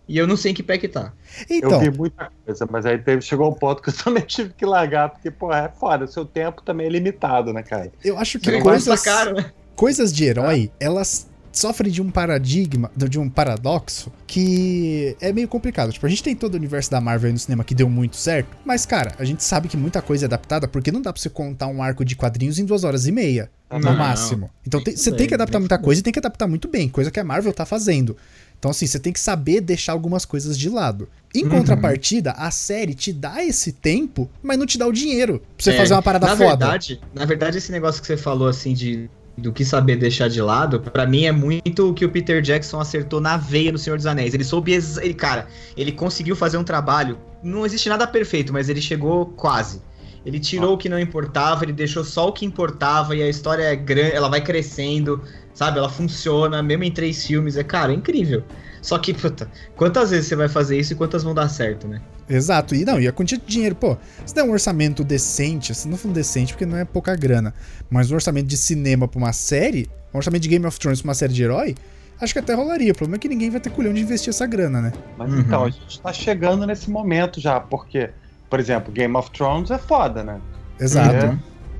Speaker 2: E eu não sei em que pé que tá.
Speaker 1: Então,
Speaker 3: Eu vi muita coisa, mas aí teve, chegou um ponto que eu <laughs> também tive que largar, porque, pô, é foda, seu tempo também é limitado, né, cara?
Speaker 1: eu acho que coisas,
Speaker 2: caro, né?
Speaker 1: coisas de herói, elas sofrem de um paradigma, de um paradoxo que é meio complicado. Tipo, a gente tem todo o universo da Marvel aí no cinema que deu muito certo, mas, cara, a gente sabe que muita coisa é adaptada porque não dá pra você contar um arco de quadrinhos em duas horas e meia. no
Speaker 2: Não,
Speaker 1: máximo. Então tem- você
Speaker 2: bem,
Speaker 1: tem que adaptar muita coisa e tem que adaptar muito bem, coisa que a Marvel tá fazendo. Então, assim, você tem que saber deixar algumas coisas de lado. Em
Speaker 2: Uhum.
Speaker 1: contrapartida, a série te dá esse tempo, mas não te dá o dinheiro pra você
Speaker 2: É,
Speaker 1: fazer uma parada
Speaker 2: na
Speaker 1: foda.
Speaker 2: Verdade, na verdade, esse negócio que você falou, assim, de do que saber deixar de lado, pra mim é muito o que o Peter Jackson acertou na veia no Senhor dos Anéis. Ele soube, ele, cara, ele conseguiu fazer um trabalho. Não existe nada perfeito, mas ele chegou quase. Ele tirou o que não importava, ele deixou só o que importava e a história é grande, ela vai crescendo, sabe? Ela funciona, mesmo em três filmes, é, cara, é incrível. Só que, puta, quantas vezes você vai fazer isso e quantas vão dar certo, né?
Speaker 1: Exato. E não, e a quantia de dinheiro, pô, se der um orçamento decente, assim, não falando decente porque não é pouca grana, mas um orçamento de cinema pra uma série, um orçamento de Game of Thrones pra uma série de herói, acho que até rolaria. O problema é que ninguém vai ter culhão de investir essa grana, né?
Speaker 3: Mas
Speaker 2: Uhum.
Speaker 3: então, a gente tá chegando nesse momento já, porque, por exemplo, Game of Thrones é foda, né?
Speaker 1: Exato.
Speaker 3: É.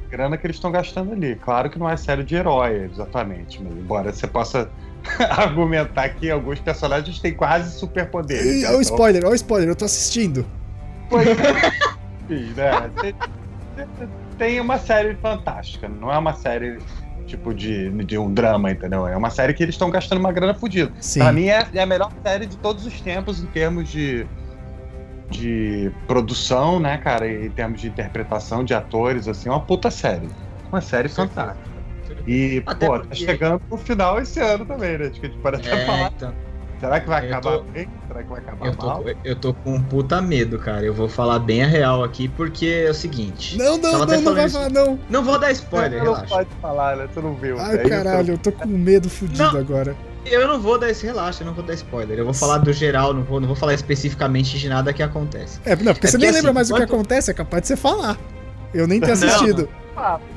Speaker 3: Grana que eles estão gastando ali. Claro que não é série de herói, exatamente, mas embora você possa <laughs> argumentar que alguns personagens têm quase superpoderes.
Speaker 1: Olha o
Speaker 3: Então,
Speaker 1: spoiler, olha o spoiler, eu tô assistindo.
Speaker 3: Pois é. <laughs> Né? Tem- Tem uma série fantástica, não é uma série tipo de, de um drama, entendeu? É uma série que eles estão gastando uma grana fodida.
Speaker 1: Sim.
Speaker 3: Pra mim é, é a melhor série de todos os tempos em termos de, de produção, né, cara? Em termos de interpretação de atores, assim, é uma puta série. Uma série fantástica. E,
Speaker 2: Até
Speaker 3: pô, tá
Speaker 2: porque-
Speaker 3: chegando no final esse ano também, né? Acho que a gente pode até
Speaker 2: É,
Speaker 3: falar.
Speaker 2: então.
Speaker 3: Será que vai
Speaker 2: eu
Speaker 3: acabar
Speaker 2: tô-
Speaker 3: bem? Será que vai acabar
Speaker 2: Eu
Speaker 3: mal?
Speaker 2: tô, eu tô com um puta medo, cara. Eu vou falar bem a real aqui, porque é o seguinte.
Speaker 1: Não, não, não, não vai falar não.
Speaker 2: Não vou dar spoiler,
Speaker 3: não
Speaker 2: relaxa.
Speaker 3: pode falar, né? Você não viu.
Speaker 1: Ai,
Speaker 3: É isso,
Speaker 1: caralho, eu tô com medo fudido
Speaker 2: Não.
Speaker 1: agora.
Speaker 2: Eu não vou dar esse relaxa, eu não vou dar spoiler. Eu vou falar do geral, não vou, não vou falar especificamente de nada que acontece.
Speaker 1: É, não, porque
Speaker 2: É
Speaker 1: você
Speaker 2: porque,
Speaker 1: nem lembra
Speaker 2: assim,
Speaker 1: mais o que acontece, é capaz de você falar. Eu nem ter
Speaker 2: Não,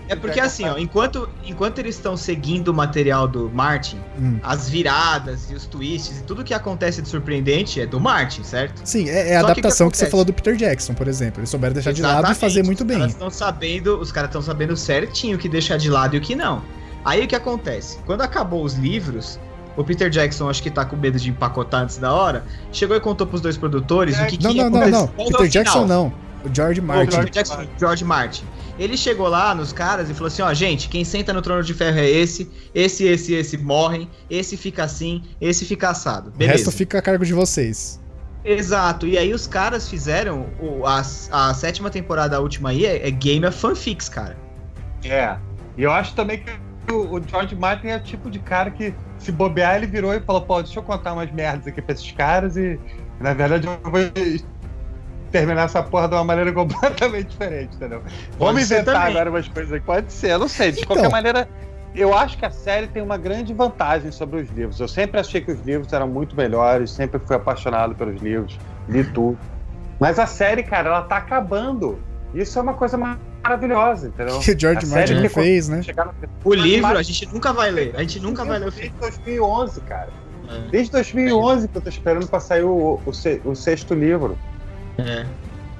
Speaker 2: É porque assim, ó, enquanto, enquanto eles estão seguindo o material do Martin,
Speaker 1: Hum.
Speaker 2: as viradas e os twists e tudo que acontece de surpreendente é do Martin, certo?
Speaker 1: Sim, é, é a
Speaker 2: Só que o que
Speaker 1: adaptação que, você falou do Peter Jackson, por exemplo. Eles souberam deixar de lado e
Speaker 2: Exatamente.
Speaker 1: fazer muito
Speaker 2: Os
Speaker 1: bem.
Speaker 2: caras estão sabendo, os caras estão sabendo certinho o que deixar de lado e o que não. Aí o que acontece? Quando acabou os livros, o Peter Jackson, acho que tá com medo de empacotar antes da hora, chegou e contou pros dois produtores o que, que
Speaker 1: Não,
Speaker 2: ia
Speaker 1: não, não, não.
Speaker 2: É o
Speaker 1: Peter Jackson não. O George
Speaker 2: O
Speaker 1: Martin.
Speaker 2: George Jackson, George Martin. Ele chegou lá nos caras e falou assim: ó, gente, quem senta no trono de ferro é esse, esse, esse, esse morrem, esse fica assim, esse fica assado.
Speaker 1: O
Speaker 2: Beleza.
Speaker 1: resto fica a cargo de vocês.
Speaker 2: Exato. E aí os caras fizeram o- a, a sétima temporada, a última aí, é, é Game of Fanfics, cara.
Speaker 3: É. E eu acho também que o, o George Martin é o tipo de cara que, se bobear, ele virou e falou: pô, deixa eu contar umas merdas aqui pra esses caras e, na verdade, eu vou terminar essa porra de uma maneira <laughs> completamente diferente, entendeu? Vamos
Speaker 2: ser
Speaker 3: inventar
Speaker 2: também.
Speaker 3: agora umas coisas aqui. Pode ser, eu não sei. De
Speaker 1: Então.
Speaker 3: qualquer maneira, eu acho que a série tem uma grande vantagem sobre os livros. Eu sempre achei que os livros eram muito melhores, sempre fui apaixonado pelos livros, li tudo. Mas a série, cara, ela tá acabando. Isso é uma coisa maravilhosa, entendeu?
Speaker 1: Que <laughs> o George
Speaker 3: A
Speaker 1: Martin
Speaker 3: que-
Speaker 1: fez, né?
Speaker 3: No
Speaker 2: O livro
Speaker 3: mas-
Speaker 2: a gente nunca vai ler. A gente nunca vai ler o filme.
Speaker 3: Desde 2011, cara.
Speaker 2: É.
Speaker 3: Desde 2011 que eu tô esperando pra sair o, o, o sexto livro.
Speaker 2: É.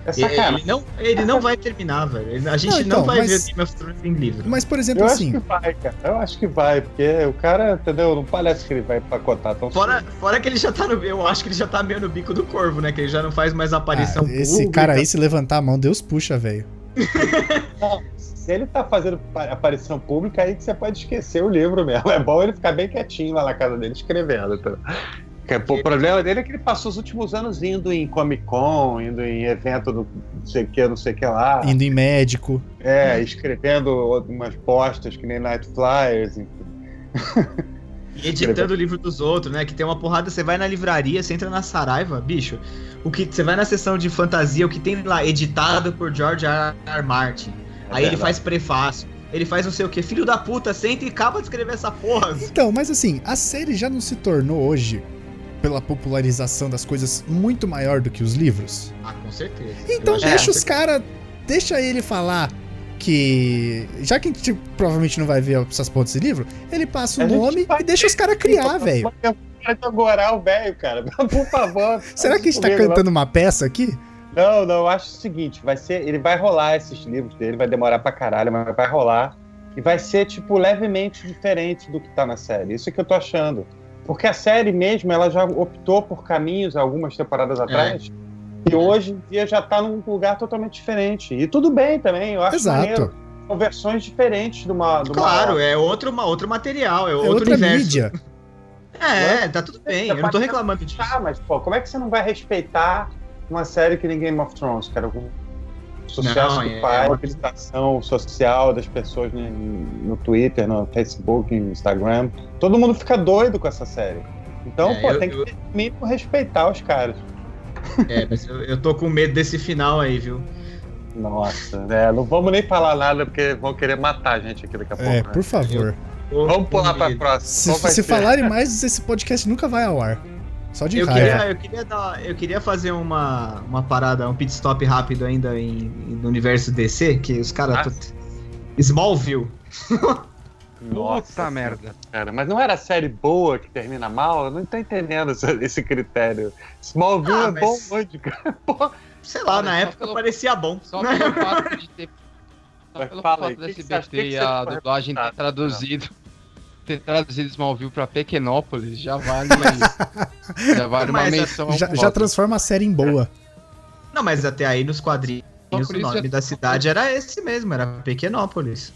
Speaker 3: É
Speaker 2: Ele,
Speaker 3: sacanagem.
Speaker 2: não, ele não vai terminar, velho. Ele- A gente
Speaker 1: Não,
Speaker 2: não,
Speaker 1: então,
Speaker 2: vai
Speaker 1: mas-
Speaker 2: ver Game of Thrones em livro.
Speaker 1: Mas, por exemplo,
Speaker 3: Eu acho
Speaker 1: assim,
Speaker 3: que vai, cara. Eu acho que vai, porque o cara, entendeu? Não parece que ele vai empacotar tão
Speaker 2: Fora,
Speaker 3: cedo.
Speaker 2: fora que ele já tá no. Eu acho que ele já tá meio no bico do corvo, né? Que ele já não faz mais aparição
Speaker 1: ah, esse
Speaker 2: pública.
Speaker 1: cara aí, se levantar a mão, Deus puxa, velho. <laughs>
Speaker 3: Se ele tá fazendo pa- aparição pública, aí que você pode esquecer o livro mesmo. É bom ele ficar bem quietinho lá na casa dele escrevendo. Então. Pô, O problema dele é que ele passou os últimos anos indo em Comic Con, indo em evento do não sei o que, não sei o que lá.
Speaker 1: Indo em médico.
Speaker 3: É, escrevendo umas postas que nem Night Flyers, enfim. <laughs>
Speaker 2: E editando o livro dos outros, né? Que tem uma porrada, você vai na livraria, você entra na Saraiva, bicho. O que você vai na seção de fantasia, o que tem lá editado por George R. R. Martin.
Speaker 3: É
Speaker 2: Aí ele
Speaker 3: verdade.
Speaker 2: faz prefácio. Ele faz não sei o que, filho da puta, senta e acaba de escrever essa porra.
Speaker 1: Então, mas assim, a série já não se tornou hoje, pela popularização das coisas, muito maior do que os livros?
Speaker 2: Ah, com certeza.
Speaker 1: Então
Speaker 2: Eu
Speaker 1: deixa
Speaker 2: é,
Speaker 1: os caras. Deixa ele falar que. Já que a gente provavelmente não vai ver essas pontas desse livro, ele passa o
Speaker 3: A
Speaker 1: nome e deixa os caras criar, velho.
Speaker 3: De o velho, cara. <laughs> Por favor. <laughs>
Speaker 1: Será que a gente tá cantando uma peça aqui?
Speaker 3: Não, não, eu acho o seguinte, vai ser, ele vai rolar esses livros dele, vai demorar pra caralho, mas vai rolar e vai ser tipo levemente diferente do que tá na série. Isso que eu tô achando. Porque a série mesmo, ela já optou por caminhos algumas temporadas atrás. E hoje em dia já tá num lugar totalmente diferente. E tudo bem também, eu acho
Speaker 1: Exato.
Speaker 3: maneiro. São versões diferentes de uma. De uma
Speaker 2: Claro, é outro, uma, outro material, é
Speaker 1: É
Speaker 2: outro
Speaker 1: outra
Speaker 2: universo.
Speaker 1: mídia.
Speaker 2: É, tá tudo bem, eu não tô reclamando disso.
Speaker 3: Ah, mas pô, como é que você não vai respeitar uma série que nem Game of Thrones, cara? O sucesso
Speaker 2: Não,
Speaker 3: que
Speaker 2: é-
Speaker 3: faz,
Speaker 2: é
Speaker 3: a
Speaker 2: uma-
Speaker 3: mobilização social das pessoas né, no Twitter, no Facebook, no Instagram. Todo mundo fica doido com essa série. Então,
Speaker 2: É,
Speaker 3: pô,
Speaker 2: eu-
Speaker 3: tem que
Speaker 2: eu-
Speaker 3: ter mínimo respeitar os caras.
Speaker 2: É, mas eu, eu tô com medo desse final aí, viu?
Speaker 3: Nossa, né? Não vamos nem falar nada porque vão querer matar a gente aqui daqui a pouco.
Speaker 1: É,
Speaker 3: né?
Speaker 1: por favor.
Speaker 3: Vamos pular pra próxima.
Speaker 1: Se, se falarem mais, esse podcast nunca vai ao ar. Só de
Speaker 2: Eu
Speaker 1: raiva.
Speaker 2: queria, eu, queria dar, eu queria fazer uma, uma parada, um pit stop rápido ainda em, no universo DC, que os caras.
Speaker 3: Ah.
Speaker 2: tut- Smallville. <laughs>
Speaker 3: Nossa,
Speaker 4: Puta merda.
Speaker 3: cara, mas não era série boa que termina mal? Eu não tô entendendo esse, critério. Smallville
Speaker 2: Ah,
Speaker 3: é bom
Speaker 2: mas-
Speaker 3: onde, cara? <laughs>
Speaker 2: Sei lá,
Speaker 4: Olha,
Speaker 2: na época
Speaker 4: pelo-
Speaker 2: parecia bom.
Speaker 4: Só pelo <laughs> fato de ter. Só
Speaker 3: Mas
Speaker 4: pelo fato
Speaker 3: que que
Speaker 4: e a dublagem ter
Speaker 3: revoltado?
Speaker 4: traduzido. Ter traduzido Smallville pra Pequenópolis já vale. <laughs> já vale uma
Speaker 2: Mas,
Speaker 4: menção.
Speaker 1: Já, já transforma a série em boa.
Speaker 2: Não, mas até aí nos quadrinhos o nome
Speaker 4: já-
Speaker 2: da cidade era esse mesmo, era Pequenópolis.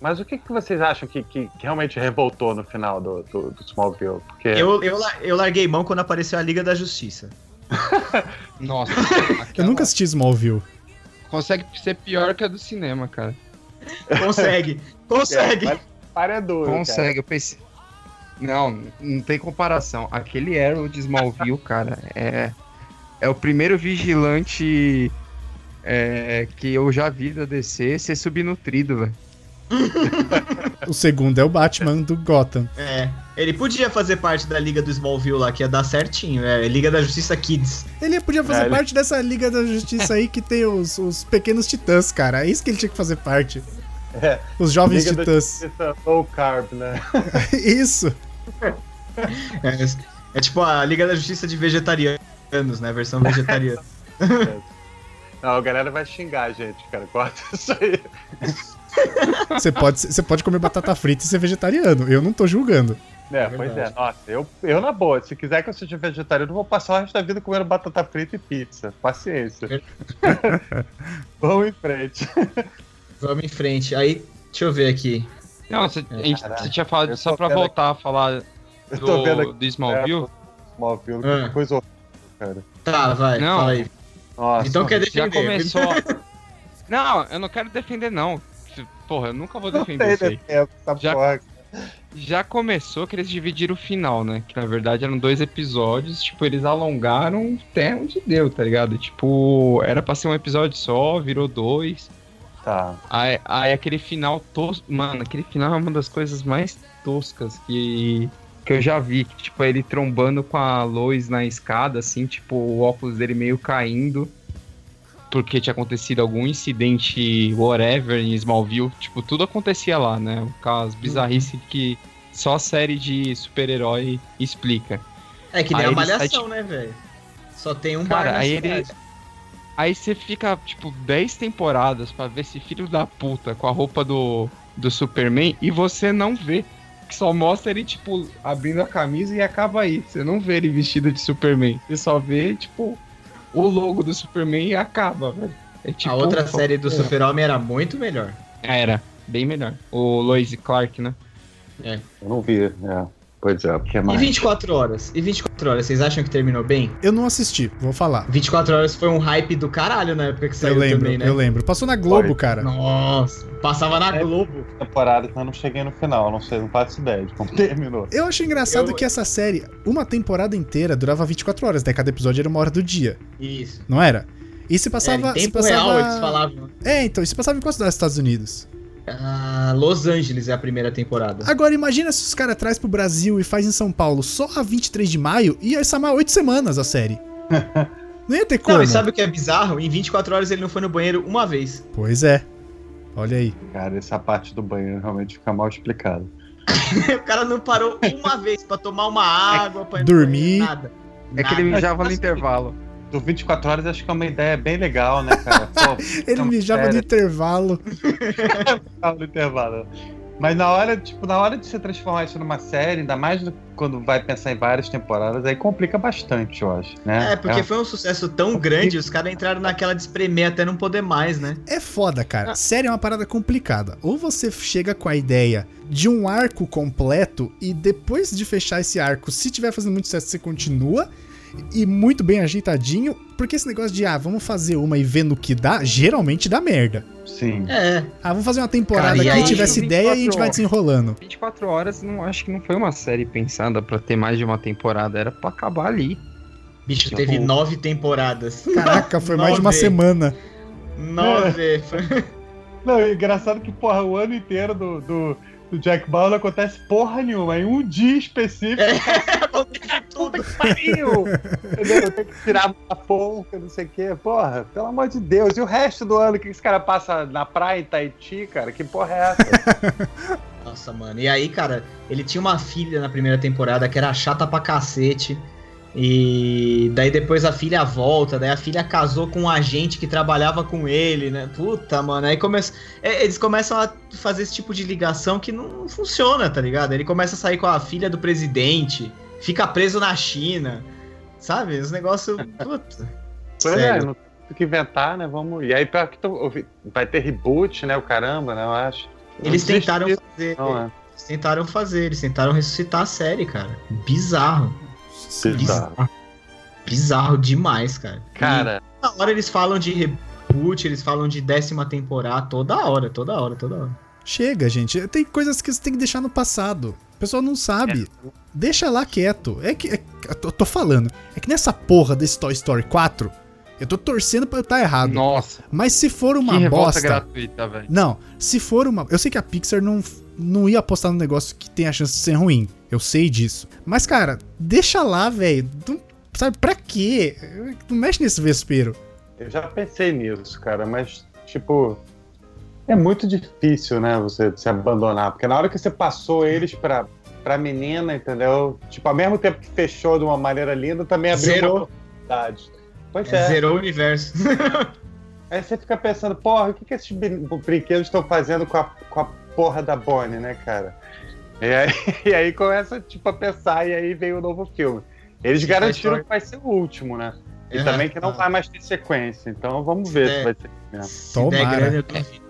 Speaker 3: Mas o que, que vocês acham que, que, que realmente revoltou no final do, do, do Smallville? Porque
Speaker 2: Eu, eu, eu larguei mão quando apareceu a Liga da Justiça. <laughs>
Speaker 4: Nossa,
Speaker 1: Eu
Speaker 4: aquela-
Speaker 1: nunca assisti Smallville.
Speaker 4: Consegue ser pior que a do cinema, cara.
Speaker 2: Consegue, <laughs> consegue.
Speaker 3: É, mas para é duro,
Speaker 4: Consegue, eu pensei. Não, não tem comparação. Aquele Arrow de Smallville, <laughs> cara, é. É o primeiro vigilante é, que eu já vi da DC ser subnutrido, velho. <laughs>
Speaker 1: O segundo é o Batman do Gotham.
Speaker 2: É, ele podia fazer parte da Liga do Smallville lá, que ia dar certinho. É, Liga da Justiça Kids.
Speaker 1: Ele podia fazer
Speaker 3: É, ele-
Speaker 1: parte dessa Liga da Justiça aí que tem os, os pequenos titãs, cara. É isso que ele tinha que fazer parte.
Speaker 3: É.
Speaker 1: Os jovens
Speaker 3: Liga
Speaker 1: titãs.
Speaker 3: Low carb, né? <laughs>
Speaker 1: Isso.
Speaker 2: É, é tipo a Liga da Justiça de vegetarianos, né? Versão vegetariana. <laughs>
Speaker 3: Não, a galera vai xingar a gente, cara. Corta isso aí.
Speaker 1: Você pode, você pode comer batata frita e ser vegetariano. Eu não tô julgando.
Speaker 3: É, pois é. Nossa, eu, eu na boa, se quiser que eu seja vegetariano, eu vou passar o resto da vida comendo batata frita e pizza. Paciência. <laughs> Vamos em frente.
Speaker 2: Vamos em frente. Aí, deixa eu ver aqui.
Speaker 4: Não, você, a gente, você tinha falado
Speaker 3: eu
Speaker 4: só pra voltar a falar
Speaker 3: Eu tô vendo
Speaker 4: do,
Speaker 3: aqui.
Speaker 4: do Smallville.
Speaker 3: Smallville,
Speaker 2: Ah.
Speaker 3: que coisa horrível, cara.
Speaker 2: Tá, vai,
Speaker 4: Não.
Speaker 2: fala aí.
Speaker 3: Nossa.
Speaker 2: Então quer
Speaker 4: Já
Speaker 2: defender.
Speaker 4: começou. <laughs> não, eu não quero defender, não. Porra, eu nunca vou defender isso aí. Já-
Speaker 3: porra.
Speaker 4: Já começou que eles dividiram o final, né? Que na verdade eram dois episódios, tipo, eles alongaram até onde deu, tá ligado? Tipo, era pra ser um episódio só, virou dois.
Speaker 3: Tá.
Speaker 4: Aí, aí aquele final tosco. Mano, aquele final é uma das coisas mais toscas que, que eu já vi. Que, tipo, ele trombando com a Lois na escada, assim, tipo, o óculos dele meio caindo. Porque tinha acontecido algum incidente, whatever, em Smallville. Tipo, tudo acontecia lá, né? As bizarrices que só série de super-herói explica.
Speaker 2: É que nem
Speaker 4: Aí
Speaker 2: a
Speaker 4: sai,
Speaker 2: malhação, né, velho? Só tem um
Speaker 4: Cara,
Speaker 2: bar
Speaker 4: aí ele-
Speaker 2: cidade.
Speaker 4: Aí você fica, tipo, 10 temporadas pra ver esse filho da puta com a roupa do, do Superman e você não vê. Que só mostra ele, tipo, abrindo a camisa e acaba aí. Você não vê ele vestido de Superman. Você só vê, tipo, o logo do Superman e acaba, velho. É tipo
Speaker 2: a outra
Speaker 4: um-
Speaker 2: série do Super-Homem era muito melhor.
Speaker 4: Era, bem melhor. O Lois Clark, né?
Speaker 3: Eu não vi, é. Pois é, o que
Speaker 2: E
Speaker 3: mais?
Speaker 2: 24 horas? E 24 horas, vocês acham que terminou bem?
Speaker 1: Eu não assisti, vou falar.
Speaker 2: 24 horas foi um hype do caralho na época que saiu
Speaker 1: Eu lembro,
Speaker 2: também, né?
Speaker 1: eu lembro. Passou na Globo,
Speaker 3: Foi.
Speaker 1: cara.
Speaker 2: Nossa, passava na
Speaker 3: É.
Speaker 2: Globo.
Speaker 3: temporada, então eu não cheguei no final, não sei, não faço ideia de como <laughs> terminou.
Speaker 1: Eu acho engraçado
Speaker 2: Eu-
Speaker 1: que essa série, uma temporada inteira, durava 24 horas, né? Cada episódio era uma hora do dia,
Speaker 2: Isso.
Speaker 1: não era? E se
Speaker 2: É,
Speaker 1: passava.
Speaker 2: em
Speaker 1: se
Speaker 2: tempo
Speaker 1: passava...
Speaker 2: real eles falavam.
Speaker 1: É, então, isso passava em cidade dos Estados Unidos?
Speaker 2: Ah, Los Angeles é a primeira temporada.
Speaker 1: Agora imagina se os caras traz pro Brasil e faz em São Paulo só a 23 de maio, ia chamar 8 semanas a série. <laughs> Não ia ter como.
Speaker 2: Não, e sabe o que é bizarro? Em 24 horas ele não foi no banheiro uma vez.
Speaker 1: Pois é. Olha aí.
Speaker 3: Cara, essa parte do banheiro realmente fica mal explicada. <laughs>
Speaker 2: o cara não parou uma vez pra tomar uma água, pra
Speaker 1: Dormir.
Speaker 2: banheiro, nada.
Speaker 4: É que ele mijava no intervalo.
Speaker 3: Do 24 horas acho que é uma ideia bem legal, né, cara? <laughs> Pô,
Speaker 1: Ele
Speaker 3: Não,
Speaker 1: mijava no intervalo. <laughs>
Speaker 3: no intervalo. Mas na hora, tipo, na hora de você transformar isso numa série, ainda mais do- quando vai pensar em várias temporadas, aí complica bastante, eu acho, né?
Speaker 2: É, porque foi um sucesso tão grande, os caras entraram naquela de espremer até não poder mais, né?
Speaker 1: É foda, cara. Série é uma parada complicada. Ou você chega com a ideia de um arco completo e depois de fechar esse arco, se tiver fazendo muito sucesso, você continua. E muito bem ajeitadinho, porque esse negócio de, ah, vamos fazer uma e vendo o que dá, geralmente dá merda.
Speaker 3: Sim.
Speaker 2: É,
Speaker 1: Ah, vamos fazer uma temporada
Speaker 2: Cara, e
Speaker 1: que
Speaker 2: aí-
Speaker 1: tivesse ideia e a gente vai
Speaker 4: 24
Speaker 1: desenrolando.
Speaker 4: 24 horas, não acho que não foi uma série pensada pra ter mais de uma temporada. Era pra acabar ali.
Speaker 2: bicho,
Speaker 3: Tá
Speaker 2: teve nove temporadas.
Speaker 1: Caraca, foi mais de uma semana.
Speaker 2: Nove. <laughs>
Speaker 3: Não, é engraçado que, porra, o ano inteiro do, do, do Jack Bauer não acontece porra nenhuma. Em um dia específico, <laughs>
Speaker 2: Acontece <laughs> tudo.
Speaker 3: pariu! Entendeu? Tem que tirar a ponta, não sei o quê. Porra, pelo amor de Deus. E o resto do ano, o que esse cara passa na praia em Tahiti, cara? Que porra é essa?
Speaker 2: Nossa, mano. E aí, cara, ele tinha uma filha na primeira temporada que era chata pra cacete. E daí depois a filha volta, daí a filha casou com um agente que trabalhava com ele, né? Puta, mano. Aí começa. é, eles começam a fazer esse tipo de ligação que não funciona, tá ligado? Ele começa a sair com a filha do presidente, fica preso na China. Sabe? Os negócios. <laughs> Puta.
Speaker 3: Pois é,
Speaker 2: Sério.
Speaker 3: não tem o que inventar, né? Vamos. E aí, pior que tô- vai ter reboot, né? O caramba, né? Eu acho.
Speaker 2: Eles tentaram fazer.
Speaker 3: Não, é.
Speaker 2: Eles tentaram fazer, eles tentaram ressuscitar a série, cara. Bizarro.
Speaker 3: Bizarro.
Speaker 2: Bizarro demais, cara.
Speaker 3: Cara,
Speaker 2: E toda hora eles falam de reboot, eles falam de décima temporada, toda hora, toda hora, toda hora.
Speaker 1: Chega, gente. Tem coisas que você tem que deixar no passado. O pessoal não sabe. Deixa lá quieto. É que. é- eu tô, falando. É que nessa porra desse Toy Story 4, eu tô torcendo pra eu estar errado.
Speaker 4: Nossa,
Speaker 1: Mas se for uma
Speaker 4: que
Speaker 1: bosta.
Speaker 4: gratuita, velho.
Speaker 1: Não, se for uma. Eu sei que a Pixar não, não ia apostar num negócio que tem a chance de ser ruim. Eu sei disso. Mas, cara, deixa lá, velho. Sabe, pra quê? Não mexe nesse vespeiro.
Speaker 3: eu já pensei nisso, cara, mas, tipo. É muito difícil, né? Você se abandonar. Porque na hora que você passou eles pra, pra menina, entendeu? Tipo, ao mesmo tempo que fechou de uma maneira linda, também abriu
Speaker 2: Zerou.
Speaker 3: uma oportunidade. Pois é.
Speaker 2: Zerou o universo. <laughs>
Speaker 3: Aí você fica pensando, porra, o que, que esses brin- brinquedos estão fazendo com a, com a porra da Bonnie, né, cara? E aí, <laughs> e aí começa, tipo, a pensar, e aí vem o novo filme. Eles garantiram que vai ser o último, né? E
Speaker 2: Uhum.
Speaker 3: também que não
Speaker 2: Ah.
Speaker 3: vai mais ter sequência. Então vamos ver
Speaker 2: É.
Speaker 3: se vai ter mesmo.
Speaker 2: Se
Speaker 1: Tomara.
Speaker 2: duvido.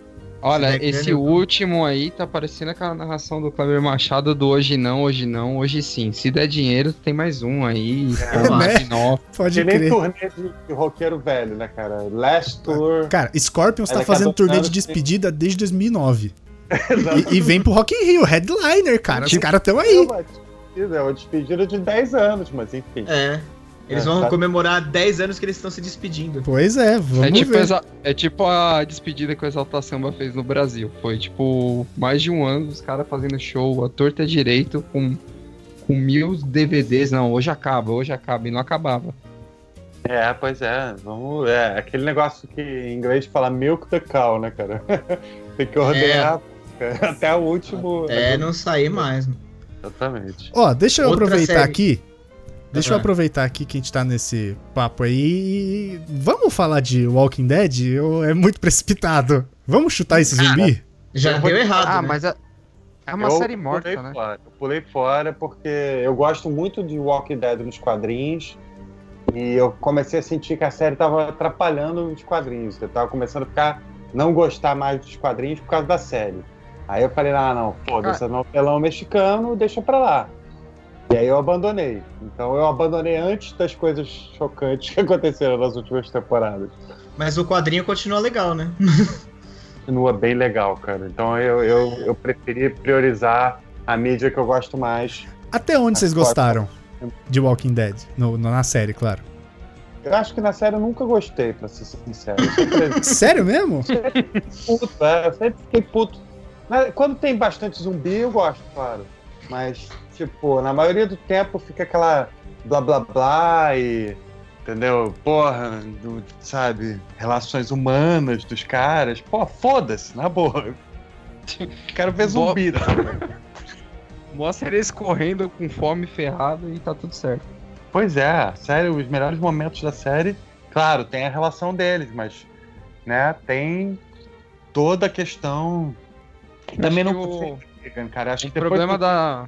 Speaker 4: Olha,
Speaker 2: Se
Speaker 4: esse último aí tá parecendo aquela narração do Kleber Machado do hoje não, hoje não, hoje sim. Se der dinheiro, tem mais um aí.
Speaker 3: É,
Speaker 4: um
Speaker 1: né?
Speaker 4: spin-off. <laughs>
Speaker 1: Pode
Speaker 3: Que nem
Speaker 1: crer.
Speaker 3: turnê de, roqueiro velho, né, cara? Last Tour.
Speaker 1: Cara, Scorpions tá fazendo turnê de despedida desde 2009. <laughs> E, e vem pro Rock in Rio, headliner, cara. Os
Speaker 4: Tipo-
Speaker 1: caras tão
Speaker 3: É
Speaker 1: aí.
Speaker 3: é uma despedida de 10 anos, mas enfim.
Speaker 2: É. Eles
Speaker 3: É,
Speaker 2: vão
Speaker 3: tá.
Speaker 2: comemorar 10 anos que eles estão se despedindo.
Speaker 1: Pois é, vamos
Speaker 4: É tipo,
Speaker 1: ver.
Speaker 4: exa- é tipo a despedida que o Exalta Samba fez no Brasil. Foi tipo mais de um ano os caras fazendo show, a torta direito, com, com mil DVDs. Não, hoje acaba, hoje acaba. E não acabava.
Speaker 3: É, pois é. Vamos. É, aquele negócio que em inglês fala milk the cow, né, cara? <laughs> Tem que ordenar <laughs> até o último.
Speaker 2: É, não sair mais.
Speaker 3: Exatamente.
Speaker 1: Ó, deixa eu
Speaker 2: Outra
Speaker 1: aproveitar
Speaker 2: série.
Speaker 1: aqui Deixa eu
Speaker 2: Aham.
Speaker 1: aproveitar aqui que a gente tá nesse papo aí e vamos falar de Walking Dead? Ou é muito <laughs> precipitado? Vamos chutar esse zumbi?
Speaker 2: Já deu errado,
Speaker 4: Ah,
Speaker 2: né?
Speaker 4: mas é, é uma
Speaker 3: Eu
Speaker 4: série
Speaker 3: pulei
Speaker 4: morta, né?
Speaker 3: Fora. Eu pulei fora porque eu gosto muito de Walking Dead nos quadrinhos. E eu comecei a sentir que a série tava atrapalhando os quadrinhos. Eu tava começando a ficar. não gostar mais dos quadrinhos por causa da série. Aí eu falei, ah, não, foda-se, é novelão mexicano, deixa pra lá. E aí eu abandonei. Então eu abandonei antes das coisas chocantes que <laughs> aconteceram nas últimas temporadas.
Speaker 2: Mas o quadrinho continua legal, né? <laughs>
Speaker 3: Continua bem legal, cara. Então eu, eu, eu preferi priorizar a mídia que eu gosto mais.
Speaker 1: Até onde vocês gostaram de Walking Dead? No- no- na série, claro.
Speaker 3: Eu acho que na série eu nunca gostei, pra ser sincero. Eu <laughs> sempre
Speaker 1: Sério mesmo?
Speaker 3: puto, é, eu sempre fiquei puto. Na- Quando tem bastante zumbi, eu gosto, claro. Mas, tipo, na maioria do tempo fica aquela blá blá blá e. Entendeu? Porra, do- sabe? Relações humanas dos caras. Pô, foda-se, na boa. <laughs> Quero ver zumbi. né? <laughs>
Speaker 4: Mostra eles correndo com fome ferrado e tá tudo certo.
Speaker 3: Pois é, a série, os melhores momentos da série, claro, tem a relação deles, mas, né, tem toda a questão. Também
Speaker 4: Acho
Speaker 3: não
Speaker 4: que o-
Speaker 3: cara. Acho
Speaker 4: O
Speaker 3: que
Speaker 4: problema
Speaker 3: que
Speaker 4: da,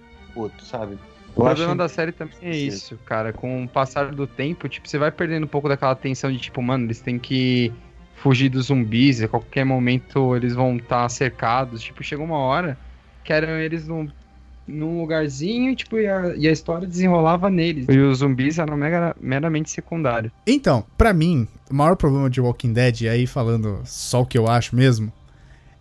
Speaker 3: sabe?
Speaker 4: O
Speaker 3: Eu
Speaker 4: problema
Speaker 3: acho-
Speaker 4: da série também é isso, cara. Com o passar do tempo, tipo, você vai perdendo um pouco daquela tensão de, tipo, mano, eles têm que fugir dos zumbis, e a qualquer momento eles vão estar cercados. Tipo, chega uma hora que eram eles num, num lugarzinho e, tipo, e a, e a história desenrolava neles. E os zumbis eram mega- meramente secundários.
Speaker 1: Então, pra mim, o maior problema de Walking Dead, e aí falando só o que eu acho mesmo,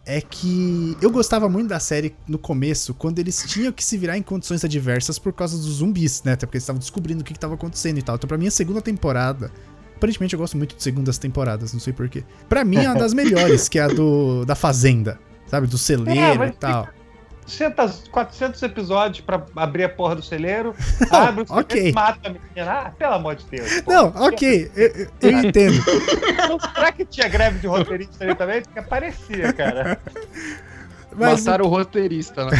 Speaker 1: é que eu gostava muito da série no começo, quando eles tinham que se virar em condições adversas por causa dos zumbis, né? Até porque eles estavam descobrindo o que estava acontecendo e tal. Então, pra mim, a segunda temporada. Aparentemente, eu gosto muito de segundas temporadas, não sei porquê. Pra mim, é uma das <laughs> melhores, que é a do da Fazenda, sabe? Do celeiro
Speaker 3: É,
Speaker 1: e tal.
Speaker 3: 400, 400 episódios pra abrir a porra do celeiro, <laughs> abre o celeiro e mata a menina. Ah, pelo amor de Deus. pô.
Speaker 1: Não, ok, eu, eu- eu <laughs> entendo.
Speaker 3: Então, será que tinha greve de roteirista ali também? Porque parecia, cara. <laughs>
Speaker 1: Mas
Speaker 4: Mataram o roteirista, né?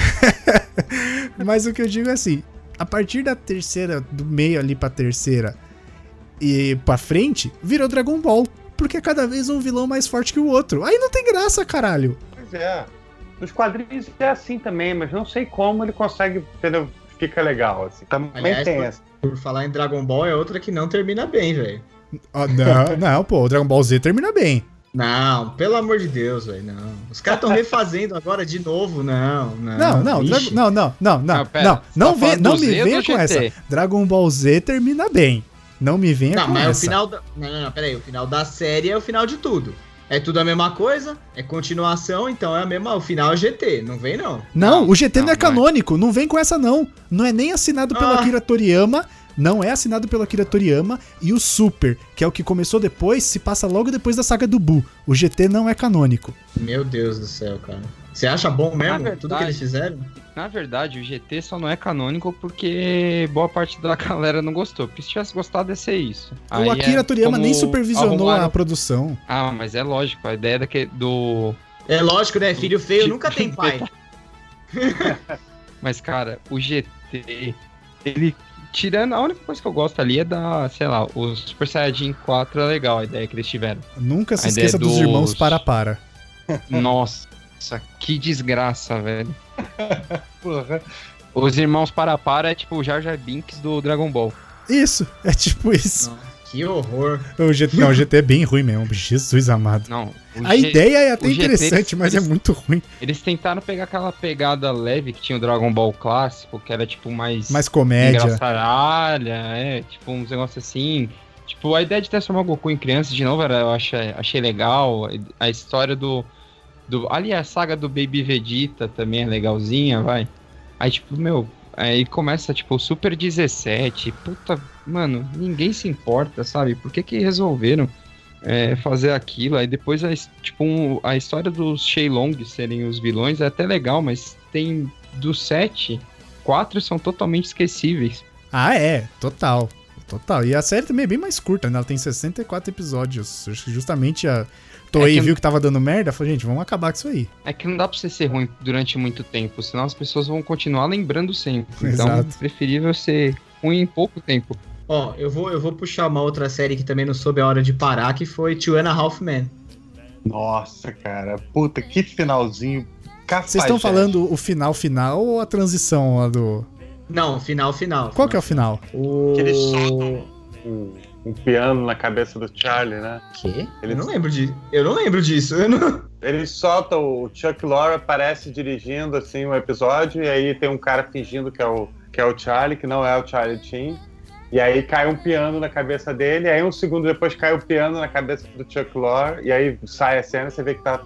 Speaker 1: Mas o que eu digo é assim, a partir da terceira, do meio ali pra terceira e pra frente, virou Dragon Ball. Porque é cada vez um vilão mais forte que o outro. Aí não tem graça, caralho.
Speaker 3: Pois é. Nos quadrinhos é assim também, mas não sei como ele consegue, entendeu? Fica legal, assim. Também
Speaker 2: Aliás,
Speaker 3: tem
Speaker 2: por-
Speaker 3: essa.
Speaker 2: Por falar em Dragon Ball, é outra que não termina bem, velho.
Speaker 1: Ó, não, <laughs> não, pô, o Dragon Ball Z termina bem.
Speaker 2: Não, pelo amor de Deus, velho, não. Os caras estão <laughs> refazendo agora de novo, não, não.
Speaker 1: Não, não, não, não, não, não,
Speaker 4: Não,
Speaker 1: não,
Speaker 4: pera,
Speaker 1: não,
Speaker 4: você tá
Speaker 1: vem, não me venha com essa. Dragon Ball Z termina bem. Não me venha
Speaker 2: Não,
Speaker 1: com
Speaker 2: mas o
Speaker 1: essa.
Speaker 2: final da. Não, não, não, peraí. O final da série é o final de tudo. É tudo a mesma coisa, é continuação, então é a mesma. O final é GT, não vem não.
Speaker 1: Não, o GT não,
Speaker 4: não,
Speaker 1: é
Speaker 4: não é.
Speaker 1: canônico, não vem com essa não. Não é nem assinado pelo
Speaker 2: Ah.
Speaker 1: Akira Toriyama, não é assinado pelo Akira Toriyama e o Super, que é o que começou depois, se passa logo depois da saga do Buu. O GT não é canônico.
Speaker 2: Meu Deus do céu, cara. Você acha bom mesmo tudo que eles fizeram?
Speaker 4: Na verdade, o GT só não é canônico porque boa parte da <laughs> galera não gostou. Porque se tivesse gostado, ia ser isso.
Speaker 1: o
Speaker 4: Aí
Speaker 1: Akira
Speaker 4: é
Speaker 1: Toriyama nem supervisionou
Speaker 4: arrumaram-
Speaker 1: a produção.
Speaker 4: Ah, mas é lógico, a ideia daqui, do.
Speaker 2: É lógico, né? Filho feio nunca tem pai. <laughs>
Speaker 4: Mas, cara, o GT, ele. Tirando. A única coisa que eu gosto ali é da, sei lá, o Super Saiyajin 4 é legal a ideia que eles tiveram.
Speaker 1: Nunca se esqueça dos
Speaker 4: dos-
Speaker 1: irmãos para-para. <laughs>
Speaker 4: Nossa, que desgraça, velho. <laughs>
Speaker 3: Porra.
Speaker 4: Os irmãos para-para é tipo o Jar Jar Binks do Dragon Ball.
Speaker 1: Isso, é tipo isso.
Speaker 2: Nossa, que horror.
Speaker 1: O GT, não, o GT é bem ruim mesmo, Jesus amado.
Speaker 4: Não.
Speaker 1: A
Speaker 4: G-
Speaker 1: ideia é até
Speaker 4: o GT,
Speaker 1: interessante, mas é
Speaker 4: eles-
Speaker 1: muito ruim.
Speaker 4: Eles tentaram pegar aquela pegada leve que tinha o Dragon Ball clássico, que era tipo mais.
Speaker 1: Mais comédia.
Speaker 4: engraçaralha, é, tipo uns negócios assim. Tipo, a ideia de transformar o Goku em criança de novo, era, eu achei, achei legal. A história do, do. Ali a saga do Baby Vegeta também é legalzinha, vai. Aí, tipo, meu, aí começa, tipo, o Super 17. Puta, mano, ninguém se importa, sabe? Por que que resolveram é, fazer aquilo? Aí depois, a, tipo, um- a história dos Shenlong serem os vilões é até legal, mas tem dos sete, quatro são totalmente esquecíveis.
Speaker 1: Ah, é, total. Total. E a série também é bem mais curta, né? Ela tem 64 episódios. Justamente a Toei
Speaker 4: É
Speaker 1: viu que tava dando merda, falou, gente, vamos acabar com isso aí.
Speaker 4: É que não dá pra você ser ruim durante muito tempo, senão as pessoas vão continuar lembrando sempre. Então,
Speaker 1: Exato.
Speaker 4: é preferível ser ruim em pouco tempo.
Speaker 2: Ó, eu vou, eu vou puxar uma outra série que também não soube a hora de parar, que foi Two and a Half Men.
Speaker 3: Nossa, cara. Puta, que finalzinho.
Speaker 1: Vocês estão falando o final final ou a transição lá do.
Speaker 2: Não, final final.
Speaker 1: Qual que é o final?
Speaker 2: O.
Speaker 3: Que eles soltam um, um piano na cabeça do Charlie, né?
Speaker 2: Quê?
Speaker 3: Ele-
Speaker 2: Eu não lembro de. Eu não lembro disso. Não...
Speaker 3: Eles soltam o Chuck Lorre aparece dirigindo assim um episódio e aí tem um cara fingindo que é o que é o Charlie, que não é o Charlie Chin. E aí cai um piano na cabeça dele, e aí um segundo depois cai o piano na cabeça do Chuck Lorre, e aí sai a cena e você vê que, tá,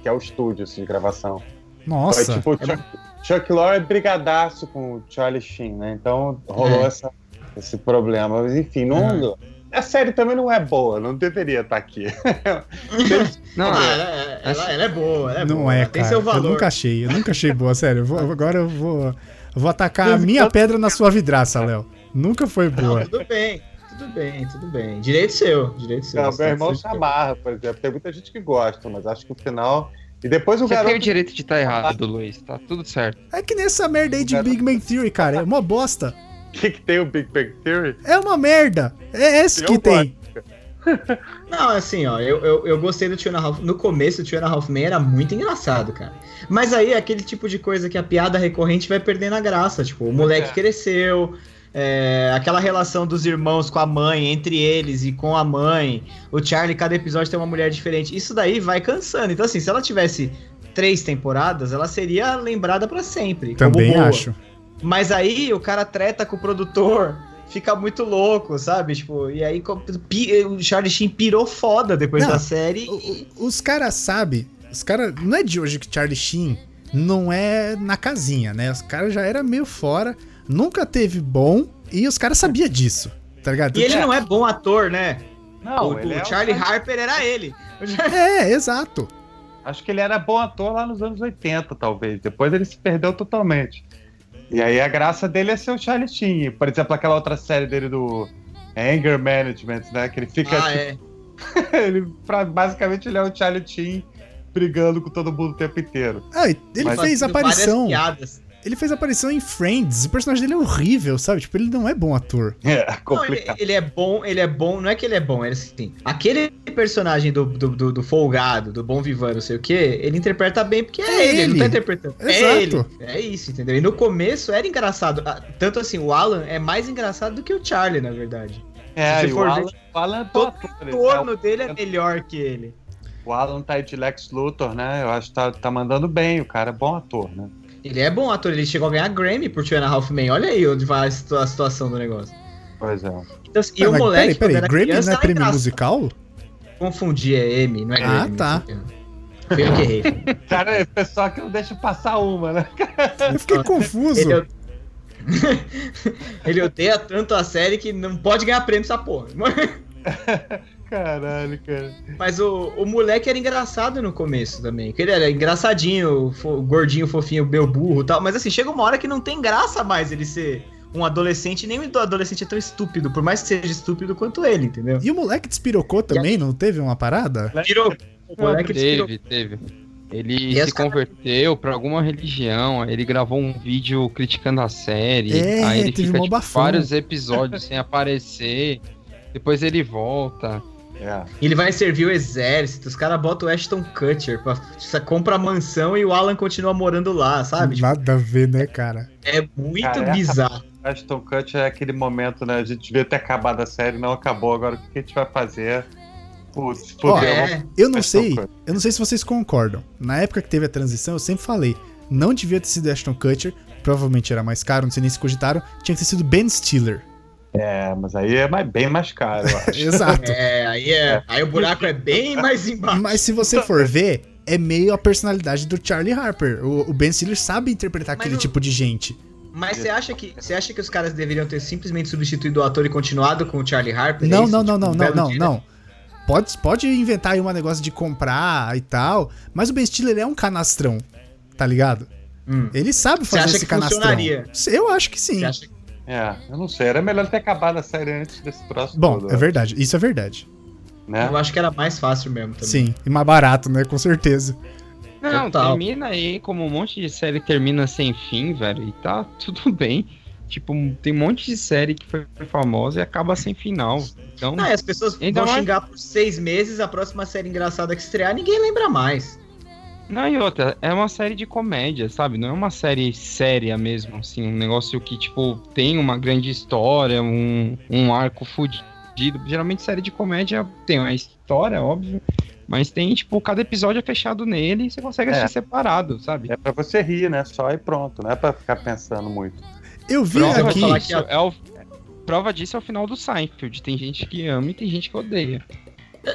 Speaker 3: que é o estúdio assim, de gravação.
Speaker 1: Nossa.
Speaker 3: Aí, tipo, o Chuck, Chuck Lorre é brigadaço com o Charlie Sheen, né? Então rolou
Speaker 2: É.
Speaker 3: essa, esse problema. Mas enfim, não, a série também não é boa, não deveria estar aqui. <laughs>
Speaker 4: Não,
Speaker 2: Ah, ela, ela- ela- ela é boa, ela é
Speaker 1: não
Speaker 2: boa.
Speaker 1: é,
Speaker 2: tem
Speaker 1: cara.
Speaker 2: seu
Speaker 1: Eu
Speaker 2: valor.
Speaker 1: nunca achei. Eu nunca achei boa, sério. Eu vou- agora eu vou, eu vou atacar a minha pedra na sua vidraça, Léo. Nunca foi
Speaker 2: Não,
Speaker 1: boa.
Speaker 2: tudo bem, tudo bem, tudo bem. Direito seu, direito seu.
Speaker 3: Não, meu
Speaker 2: tá-
Speaker 3: irmão se amarra, por exemplo. Tem muita gente que gosta, mas acho que o final. E depois o
Speaker 4: você
Speaker 3: garoto.
Speaker 4: tem o direito de estar errado, Luiz. Tá tudo certo.
Speaker 1: É que nessa merda aí de Big Bang Theory, cara. É uma bosta.
Speaker 3: O <laughs> que, que tem o Big Bang Theory?
Speaker 1: É uma merda. É esse que
Speaker 3: Eu
Speaker 1: tem. <laughs>
Speaker 2: Não, assim, ó, eu, eu, eu gostei do Two and a Half. No começo, o Two and a Half era muito engraçado, cara. Mas aí aquele tipo de coisa que a piada recorrente vai perdendo a graça. Tipo, o moleque
Speaker 3: É.
Speaker 2: cresceu. é, aquela relação dos irmãos com a mãe, entre eles e com a mãe. O Charlie, cada episódio tem uma mulher diferente. Isso daí vai cansando. Então, assim, se ela tivesse três temporadas, ela seria lembrada pra sempre. como
Speaker 1: Também
Speaker 2: boa. Mas aí o cara treta com o produtor, fica muito louco, sabe? Tipo, e aí o Charlie Sheen pirou foda depois
Speaker 1: Não,
Speaker 2: da série.
Speaker 1: O- o- Os caras sabem. Os caras. Não é de hoje que Charlie Sheen não é na casinha, né? Os caras já era meio fora. Nunca teve bom. E os caras sabiam disso. Tá ligado?
Speaker 2: E ele não é bom ator, né?
Speaker 3: Não,
Speaker 2: o,
Speaker 3: ele
Speaker 2: o
Speaker 3: é
Speaker 2: Charlie
Speaker 3: um-
Speaker 2: Harper era ele.
Speaker 1: É, exato.
Speaker 3: Acho que ele era bom ator lá nos anos 80, talvez. Depois ele se perdeu totalmente. E aí a graça dele é ser o Charlie Sheen. Por exemplo, aquela outra série dele do Anger Management, né? Que ele fica.
Speaker 2: Ah, é. <laughs>
Speaker 3: ele, pra- basicamente ele é o Charlie Sheen brigando com todo mundo o tempo inteiro.
Speaker 1: Ah, ele
Speaker 3: Mas-
Speaker 1: fez aparição.
Speaker 2: várias piadas.
Speaker 1: Ele fez aparição em Friends. O personagem dele é horrível, sabe? Tipo, ele não é bom ator.
Speaker 3: É
Speaker 2: Não, ele,
Speaker 3: complicado.
Speaker 2: ele é bom, ele é bom, não é que ele é bom, ele assim, aquele personagem do, do, do, do folgado, do bom vivan, não sei o que, ele interpreta bem porque é,
Speaker 1: É
Speaker 2: ele, ele não tá interpretando. É
Speaker 1: Exato.
Speaker 2: ele. É isso, entendeu? E no começo era engraçado. Tanto assim, o Alan é mais engraçado do que o Charlie, na verdade.
Speaker 3: É,
Speaker 2: se
Speaker 3: e o
Speaker 2: for
Speaker 3: Alan,
Speaker 2: ver-
Speaker 3: o Alan é
Speaker 2: Todo
Speaker 3: ator,
Speaker 2: o torno dele é melhor que ele.
Speaker 3: O Alan tá aí de Lex Luthor, né? Eu acho que tá, tá mandando bem. O cara é bom ator, né?
Speaker 2: Ele é bom ator, ele chegou a ganhar Grammy por Two and a Half Men. Olha aí onde vai a situ- a situação do negócio.
Speaker 3: Pois é.
Speaker 2: Então, assim, e
Speaker 1: Ah,
Speaker 2: o moleque,
Speaker 1: peraí, peraí. Grammy
Speaker 2: criança,
Speaker 1: não é prêmio musical?
Speaker 2: Confundi, é M, não é
Speaker 1: Ah,
Speaker 2: Grammy.
Speaker 1: tá.
Speaker 2: Foi eu que errei. <laughs>
Speaker 3: Cara, é pessoal que não deixa passar uma, né?
Speaker 1: Eu fiquei <laughs> confuso.
Speaker 2: Ele, <laughs> ele odeia tanto a série que não pode ganhar prêmio essa porra.
Speaker 3: Caralho, cara.
Speaker 2: Mas o, o moleque era engraçado no começo também. porque Ele era engraçadinho, fo- gordinho, fofinho, meu burro e tal. Mas assim, chega uma hora que não tem graça mais ele ser um adolescente. Nem o adolescente é tão estúpido, por mais que seja estúpido quanto ele, entendeu?
Speaker 1: E o moleque despirocou também, não teve uma parada?
Speaker 2: Tirou. O moleque.
Speaker 4: Teve, teve. Ele
Speaker 2: E
Speaker 4: se
Speaker 2: as cara-
Speaker 4: converteu pra alguma religião, aí ele gravou um vídeo criticando a série,
Speaker 1: É,
Speaker 4: aí ele
Speaker 1: teve
Speaker 4: fica tipo, vários episódios sem aparecer, depois ele volta.
Speaker 3: É.
Speaker 2: Ele vai servir o exército, os caras botam o Ashton Kutcher, pra, compra a mansão e o Alan continua morando lá, sabe? Tipo,
Speaker 1: Nada a ver, né, cara?
Speaker 2: é muito
Speaker 3: Cara, essa-
Speaker 2: bizarro.
Speaker 3: Ashton Kutcher é aquele momento, né? A gente devia ter acabado a série, não acabou. Agora o que a gente vai fazer? Putz,
Speaker 1: Ó.
Speaker 2: É,
Speaker 1: Eu não
Speaker 3: Ashton
Speaker 1: sei,
Speaker 3: Kutcher.
Speaker 1: eu não sei se vocês concordam. Na época que teve a transição, eu sempre falei, não devia ter sido Ashton Kutcher, provavelmente era mais caro, não sei nem se cogitaram, tinha que ter sido Ben Stiller.
Speaker 3: É, mas aí é mais- bem mais caro, eu <laughs> acho.
Speaker 1: Exato.
Speaker 2: é, aí, é, aí o buraco é bem mais embaixo.
Speaker 1: Mas se você for ver, é meio a personalidade do Charlie Harper. O, o Ben Stiller sabe interpretar
Speaker 2: Mas
Speaker 1: aquele
Speaker 2: não-
Speaker 1: tipo de gente.
Speaker 2: Mas você acha que você acha que os caras deveriam ter simplesmente substituído o ator e continuado com o Charlie Harper?
Speaker 1: Não,
Speaker 2: É
Speaker 1: não, não,
Speaker 2: Tipo,
Speaker 1: não,
Speaker 2: um
Speaker 1: não, não,
Speaker 2: dia,
Speaker 1: não. Pode, pode inventar aí um negócio de comprar e tal, mas o Ben Stiller é um canastrão, tá ligado?
Speaker 2: Hum.
Speaker 1: Ele sabe fazer
Speaker 2: acha
Speaker 1: esse
Speaker 2: que
Speaker 1: canastrão.
Speaker 2: funcionaria?
Speaker 1: Eu acho que sim.
Speaker 2: Você acha que-
Speaker 3: É, eu não sei. Era melhor ter acabado a série antes desse troço
Speaker 1: Bom,
Speaker 3: todo.
Speaker 1: é verdade. Isso é verdade.
Speaker 3: Né?
Speaker 2: Eu acho que era mais fácil mesmo também.
Speaker 1: Sim. E mais barato, né? Com certeza.
Speaker 4: Não,
Speaker 2: Total.
Speaker 4: termina aí como um monte de série termina sem fim, velho, e tá tudo <laughs> bem. Tipo, tem um monte de série que foi famosa e acaba sem final. Então,
Speaker 2: Não, as pessoas
Speaker 4: Ainda
Speaker 2: vão
Speaker 4: mais-
Speaker 2: xingar por seis meses, a próxima série engraçada que estrear, ninguém lembra mais.
Speaker 4: Não, e outra, é uma série de comédia, sabe? Não é uma série séria mesmo, assim, um negócio que, tipo, tem uma grande história, um, um arco fudido. Geralmente série de comédia tem uma história, óbvio, mas tem, tipo, cada episódio é fechado nele e você consegue
Speaker 6: É.
Speaker 4: assistir separado, sabe?
Speaker 6: É pra você rir, né? Só e pronto. Não é pra ficar pensando muito.
Speaker 1: Eu vi
Speaker 2: vou
Speaker 1: aqui.
Speaker 4: é o- prova disso é o final do Seinfeld. Tem gente que ama e tem gente que odeia.